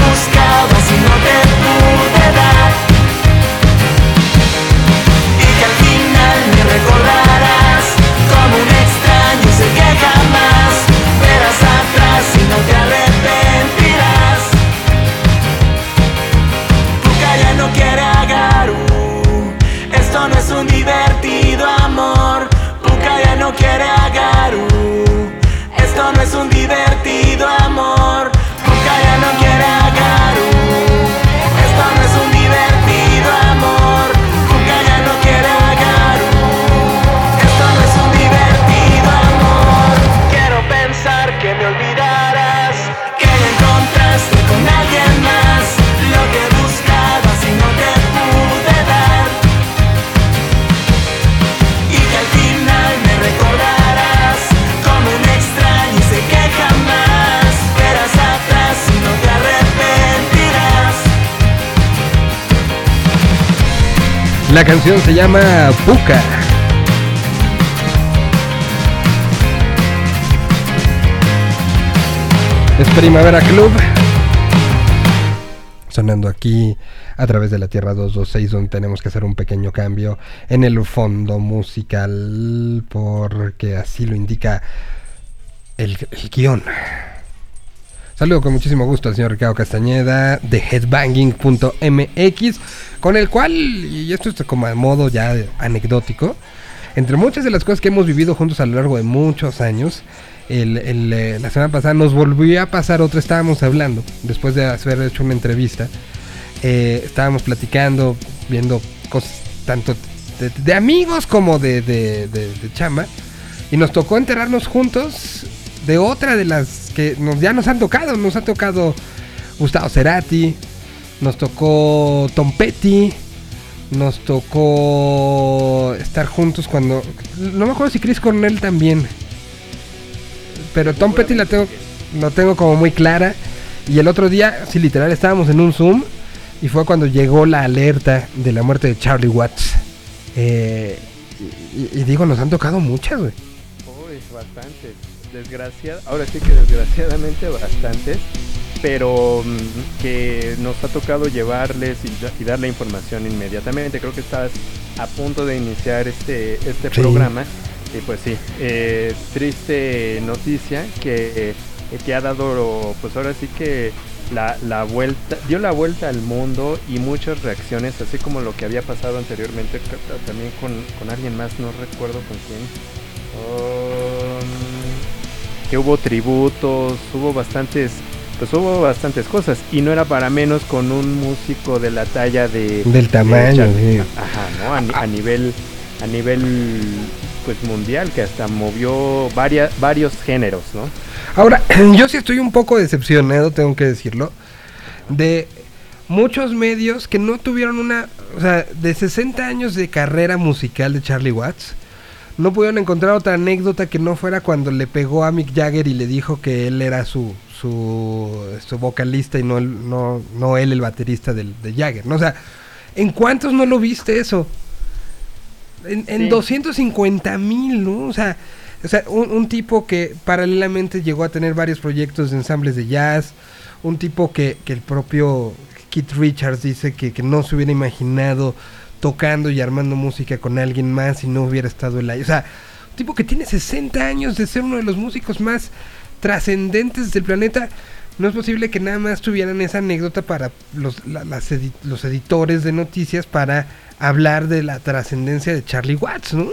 canción se llama Puka. Es Primavera Club. Sonando aquí a través de la Tierra 226 donde tenemos que hacer un pequeño cambio en el fondo musical porque así lo indica el, el guion. Saludo con muchísimo gusto al señor Ricardo Castañeda de headbanging.mx, con el cual, y esto es como a modo ya anecdótico, entre muchas de las cosas que hemos vivido juntos a lo largo de muchos años, eh, la semana pasada nos volvió a pasar otra, estábamos hablando, después de haber hecho una entrevista, eh, estábamos platicando, viendo cosas tanto de, amigos como de, de, de Y nos tocó enterarnos juntos de otra de las que nos, ya nos han tocado. Nos ha tocado Gustavo Cerati, nos tocó Tom Petty, nos tocó estar juntos cuando... No me acuerdo si Chris Cornell también. Pero Tom Petty la tengo, lo tengo como muy clara. Y el otro día, sí, literal, estábamos en un Zoom y fue cuando llegó la alerta de la muerte de Charlie Watts. Eh, y, y digo, nos han tocado muchas, güey. Uy, bastantes. Desgraciad, ahora sí que desgraciadamente bastantes, pero mm, que nos ha tocado llevarles y, y dar la información inmediatamente. Creo que estás a punto de iniciar este, este Sí. programa. Y pues sí, eh, triste noticia que, eh, que ha dado, pues ahora sí que la, la vuelta, dio la vuelta al mundo y muchas reacciones, así como lo que había pasado anteriormente también con, con alguien más, no recuerdo con quién. Um, que hubo tributos, hubo bastantes, pues hubo bastantes cosas y no era para menos con un músico de la talla de Del tamaño, de- ajá, ¿no? A, a nivel a nivel pues mundial que hasta movió varias, varios géneros, ¿no? Ahora, <clears throat> yo sí estoy un poco decepcionado, tengo que decirlo, de muchos medios que no tuvieron una, o sea, de 60 años de carrera musical de Charlie Watts, no pudieron encontrar otra anécdota que no fuera cuando le pegó a Mick Jagger y le dijo que él era su su, su vocalista y no, él- no, no él el baterista del, de Jagger, ¿no? O sea, ¿en cuántos no lo viste eso? En, en Sí. 250 mil, ¿no? O sea, o sea un, un tipo que paralelamente llegó a tener varios proyectos de ensambles de jazz, un tipo que, que el propio Keith Richards dice que, que no se hubiera imaginado tocando y armando música con alguien más si no hubiera estado él ahí. O sea, un tipo que tiene 60 años de ser uno de los músicos más trascendentes del planeta. No es posible que nada más tuvieran esa anécdota para los, la- los editores de noticias para hablar de la trascendencia de Charlie Watts, ¿no?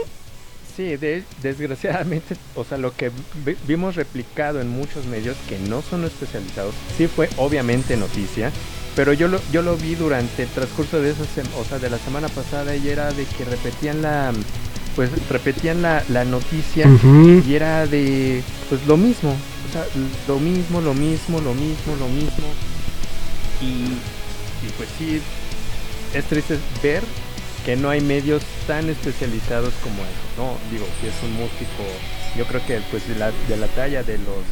Sí, de- desgraciadamente, o sea, lo que vi- vimos replicado en muchos medios que no son especializados, sí fue obviamente noticia, pero yo lo, yo lo vi durante el transcurso de esa o sea, de la semana pasada y era de que repetían la, pues repetían la, la noticia y era de, pues lo mismo, o sea, lo mismo, lo mismo, lo mismo, lo mismo, y, y pues sí, es triste ver que no hay medios tan especializados como eso, ¿no? Digo, si es un músico, yo creo que pues de la, de la talla de los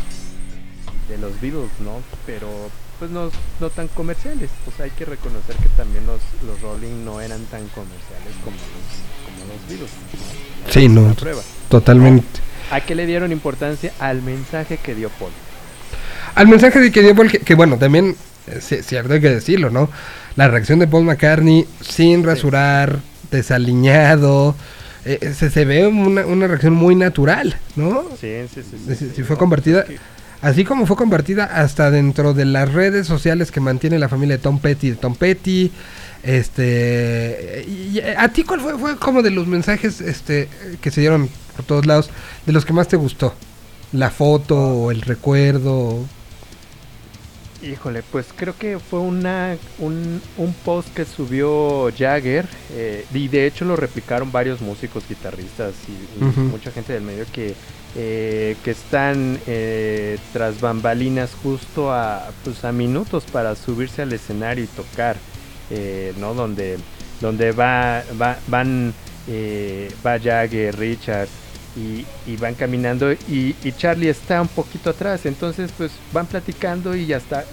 de los Beatles, ¿no? Pero pues no, no tan comerciales, o sea, hay que reconocer que también los, los Rolling no eran tan comerciales como los, como los Beatles. ¿no? Sí, no, prueba. Totalmente. ¿A qué le dieron importancia? Al mensaje que dio Paul. Al mensaje de que dio Paul, que, que bueno, también es ci- cierto hay que decirlo, ¿no? La reacción de Paul McCartney sin rasurar, desaliñado, eh, se, se ve una, una reacción muy natural, ¿no? Sí, sí, sí. Sí, sí, fue no, convertida, pues es así como fue convertida hasta dentro de las redes sociales que mantiene la familia de Tom Petty, de Tom Petty, este, y, a ti cuál fue, fue como de los mensajes, este, que se dieron por todos lados, de los que más te gustó, la foto o el recuerdo, Híjole, pues creo que fue una un, un post que subió Jagger eh, y de hecho lo replicaron varios músicos, guitarristas y, mucha gente del medio que, eh, que están eh, tras bambalinas justo a, pues, a minutos para subirse al escenario y tocar, eh, ¿no? Donde, donde va, va, van, eh, va Jagger, Richard, y, van caminando y, y Charlie está un poquito atrás, entonces pues van platicando y hasta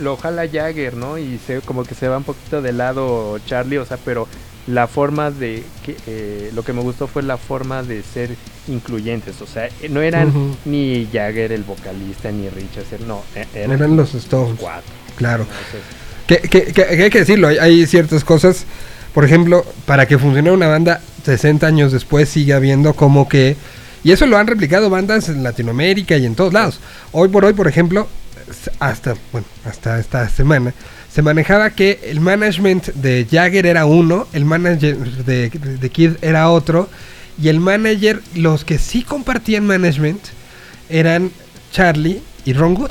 lo jala Jagger, ¿no? Y se como que se va un poquito de lado Charlie, o sea, pero la forma de que eh, lo que me gustó fue la forma de ser incluyentes, o sea, no eran ni Jagger el vocalista ni Richard, no, eh, eran, eran los Stones, cuatro. claro. Entonces, Que, que- que- que hay que decirlo, hay, hay ciertas cosas, por ejemplo, para que funcione una banda 60 años después sigue habiendo como que, y eso lo han replicado bandas en Latinoamérica y en todos lados. Hoy por hoy, por ejemplo, hasta, bueno, hasta esta semana, se manejaba que el management de Jagger era uno, el manager de, de Kid era otro, y el manager, los que sí compartían management, eran Charlie y Ron Wood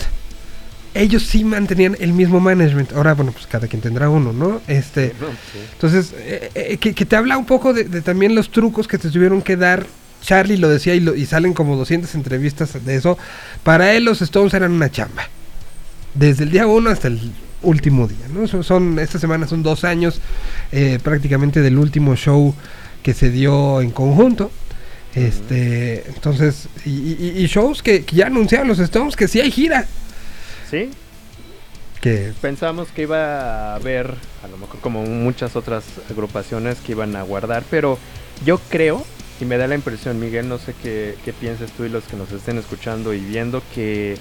ellos sí mantenían el mismo management. Ahora, bueno, pues cada quien tendrá uno, ¿no? Este, <laughs> entonces, eh, eh, que, que te habla un poco de, de también los trucos que te tuvieron que dar Charlie lo decía y, lo- y salen como 200 entrevistas de eso. Para él los Stones eran una chamba. Desde el día 1 hasta el último día. ¿no? Son, son- esta semana son dos años eh, prácticamente del último show que se dio en conjunto. Este, entonces, y, y- y shows que, que ya anunciaron los Stones que sí hay gira. Sí, Que pensamos que iba a haber, a lo mejor como muchas otras agrupaciones que iban a guardar, pero yo creo, y me da la impresión, Miguel, no sé qué, qué piensas tú y los que nos estén escuchando y viendo, que,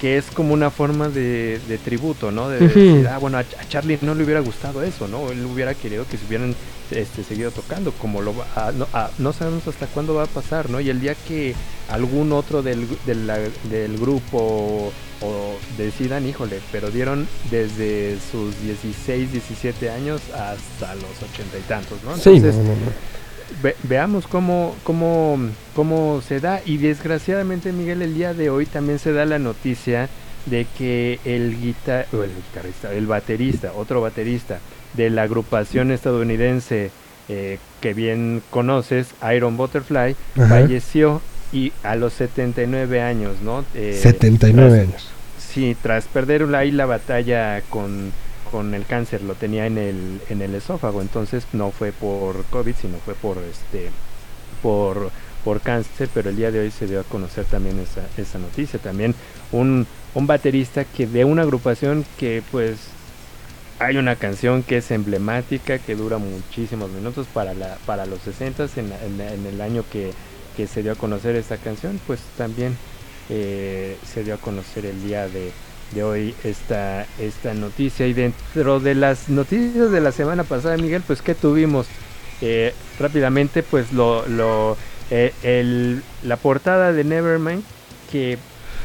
que es como una forma de, de tributo, ¿no? De Ujú. decir, ah, bueno, a, a Charlie no le hubiera gustado eso, ¿no? Él hubiera querido que se hubieran este, seguido tocando, como lo va a- no, a- no sabemos hasta cuándo va a pasar, ¿no? Y el día que algún otro del, del grupo o decidan, híjole, pero dieron desde sus 16, 17 años hasta los ochenta y tantos, ¿no? sí, Entonces, no, no, no. Ve- veamos cómo, cómo, cómo se da. Y desgraciadamente, Miguel, el día de hoy también se da la noticia de que el, guita o el guitarrista, el baterista, otro baterista de la agrupación estadounidense eh, que bien conoces, Iron Butterfly, Ajá. falleció y a los 79 años, ¿no? Eh, 79 tras- años. Sí, tras perder ahí la batalla con, con el cáncer, lo tenía en el, en el esófago, entonces no fue por COVID, sino fue por este por, por cáncer, pero el día de hoy se dio a conocer también esa, esa noticia. También un, un baterista que de una agrupación que pues hay una canción que es emblemática, que dura muchísimos minutos para, la, para los 60 en, en- en el año que, que se dio a conocer esta canción, pues también eh, se dio a conocer el día de, de hoy esta, esta noticia. Y dentro de las noticias de la semana pasada, Miguel, pues ¿qué tuvimos? Eh, rápidamente, pues lo, lo eh, el, la portada de Nevermind, que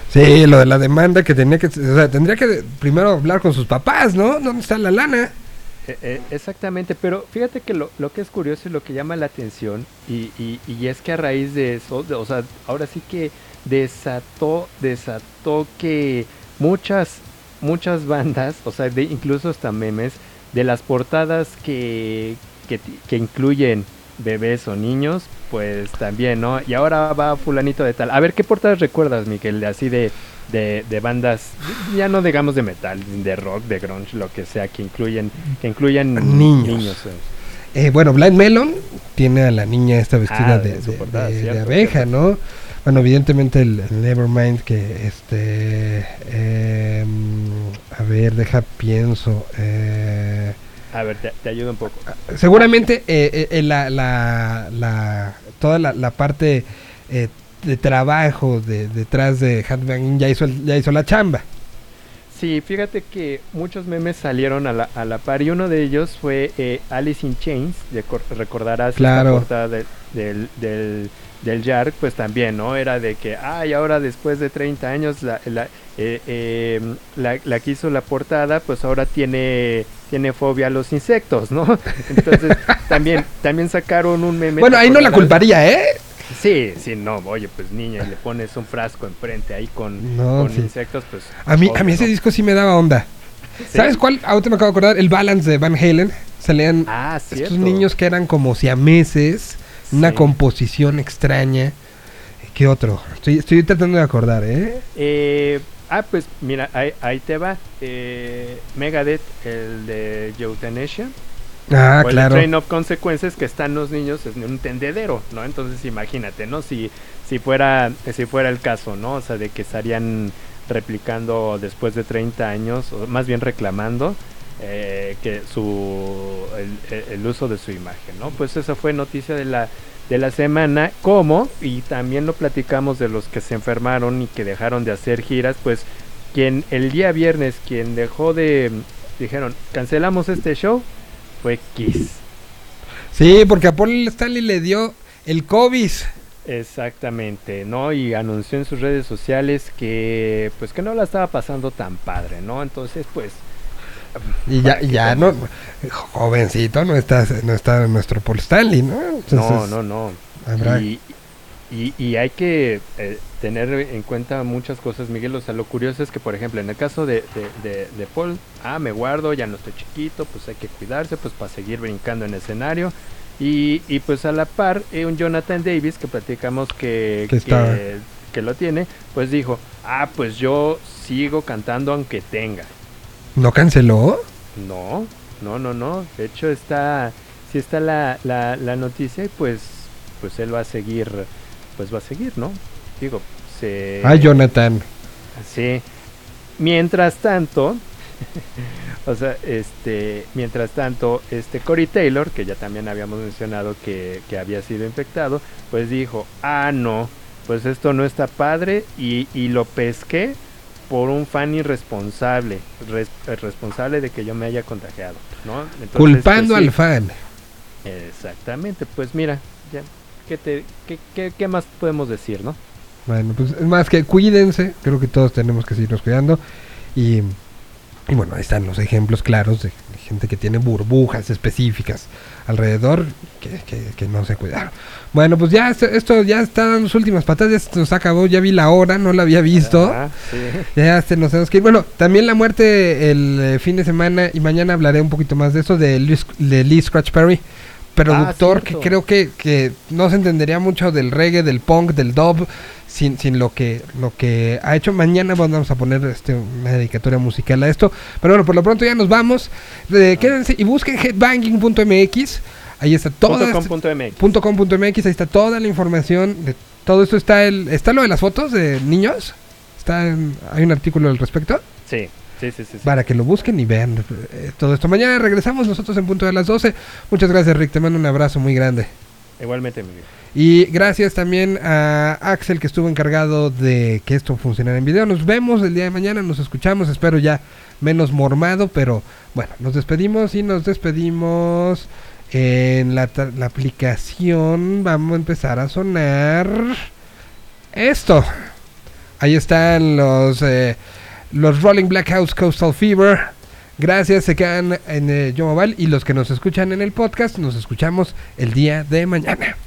Sí, lo de la demanda que tenía que, o sea, tendría que primero hablar con sus papás, ¿no? ¿Dónde está la lana? Eh, eh, exactamente, pero fíjate que lo, lo que es curioso y lo que llama la atención, y, y- y es que a raíz de eso, de- o sea, ahora sí que desató, desató que muchas, muchas bandas, o sea, de, incluso hasta memes, de las portadas que, que, que incluyen bebés o niños, pues también, ¿no? Y ahora va fulanito de tal. A ver, ¿qué portadas recuerdas, Miguel? De así de, de, de bandas, ya no digamos de metal, de rock, de grunge, lo que sea, que incluyen, que incluyan Niños. eh. Eh, bueno, Blind Melon tiene a la niña esta vestida Ah, de, de- portada, de- de cierto, abeja, ¿no? Bueno, evidentemente el, el Nevermind que este... em, a ver, deja pienso. eh, A ver, te, te ayudo un poco. seguramente eh, eh, eh, la, la, la- toda la, la parte eh, de trabajo de, detrás de Headbanging ya hizo, el- ya hizo la chamba. Sí, fíjate que muchos memes salieron a la, a la par y uno de ellos fue eh, Alice in Chains, de cor- recordarás Claro. esta portada de- del, del, del Yark, pues también, ¿no? Era de que, ay, ahora después de 30 años la, la, eh, eh, la, la que hizo la portada, pues ahora tiene, tiene fobia a los insectos, ¿no? <laughs> Entonces también, también sacaron un meme. Bueno, ¿te ahí no la culparía, ¿eh? Sí, sí, no, oye, pues niña, y le pones un frasco enfrente ahí con, No, con sí. insectos, pues... A mí, a obvio, mí ese ¿no? disco sí me daba onda. Sí. ¿Sabes cuál? Ahorita me acabo de acordar, el Balance de Van Halen. Salían Ah, estos niños que eran como siameses, una composición extraña. ¿Qué otro? Estoy, estoy tratando de acordar, ¿eh? Eh, ah, pues mira, ahí, ahí te va. Eh, Megadeth, el de Euthanasia. Ah, o el claro. Train of Consequences, que están los niños en un tendedero, ¿no? Entonces imagínate, ¿no? Si, si, fuera, si fuera el caso, ¿no? O sea, de que estarían replicando después de 30 años, o más bien reclamando, eh, que su el, uso de su imagen, ¿no? Pues esa fue noticia de la de la semana, como y también lo platicamos de los que se enfermaron y que dejaron de hacer giras, pues quien el día viernes quien dejó de dijeron, "Cancelamos este show" fue Kiss. Sí, porque a Paul Stanley le dio el COVID. Exactamente, ¿no? Y anunció en sus redes sociales que pues que no la estaba pasando tan padre, ¿no? Entonces, pues Y ya, ya no, jovencito, no está, no está nuestro Paul Stanley, ¿no? no, Entonces, no, no. habrá- Y, y, y hay que eh, tener en cuenta muchas cosas, Miguel. O sea, lo curioso es que, por ejemplo, en el caso de, de, de- de Paul, ah, me guardo, ya no estoy chiquito, pues hay que cuidarse, pues para seguir brincando en escenario. Y, y pues a la par, eh, un Jonathan Davis que platicamos que, que, que lo tiene, pues dijo, ah, pues yo sigo cantando aunque tenga. ¿No canceló? No, no, no, no. De hecho está, sí está la, la, la noticia y pues, pues él va a seguir, pues va a seguir, ¿no? Digo, se... Ay, Jonathan. Sí. Mientras tanto, <laughs> o sea, este, mientras tanto, este Cory Taylor, que ya también habíamos mencionado que, que había sido infectado, pues dijo, ah, no, pues esto no está padre y, y lo pesqué por un fan irresponsable, res- eh, responsable de que yo me haya contagiado, ¿no? Entonces, Culpando pues, sí. al fan. Exactamente, pues mira, ya, ¿qué, te, qué, qué, qué más podemos decir, no? Bueno, pues es más que cuídense. Creo que todos tenemos que seguirnos cuidando. Y, y bueno, ahí están los ejemplos claros de, de gente que tiene burbujas específicas alrededor que, que- que no se cuidaron. Bueno, pues ya esto, esto ya está dando sus últimas patadas. Ya se nos acabó. Ya vi la hora, no la había visto. Ah, sí. Ya se nos tenemos que ir. Bueno, también la muerte el eh, fin de semana y mañana hablaré un poquito más de eso de Lee, de Lee Scratch Perry, productor que cierto. creo que, que no se entendería mucho del reggae, del punk, del dub sin, sin lo que lo que ha hecho. Mañana vamos a poner este, una dedicatoria musical a esto. Pero bueno, por lo pronto ya nos vamos. Eh, quédense y busquen headbanging.mx. Ahí está toda Punto com punto MX. punto com punto MX, ahí está toda la información de todo esto está el está lo de las fotos de niños está en- hay un artículo al respecto Sí, sí, sí, sí. sí. para que lo busquen y vean eh, todo esto mañana regresamos nosotros en punto de las 12 muchas gracias Rick te mando un abrazo muy grande Igualmente, mi vida. y gracias también a Axel que estuvo encargado de que esto funcionara en video nos vemos el día de mañana nos escuchamos espero ya menos mormado pero bueno nos despedimos y nos despedimos en la, la aplicación vamos a empezar a sonar esto. Ahí están los eh, los Rolling Black House Coastal Fever. Gracias, se quedan en eh, Yo Mobile y los que nos escuchan en el podcast nos escuchamos el día de mañana.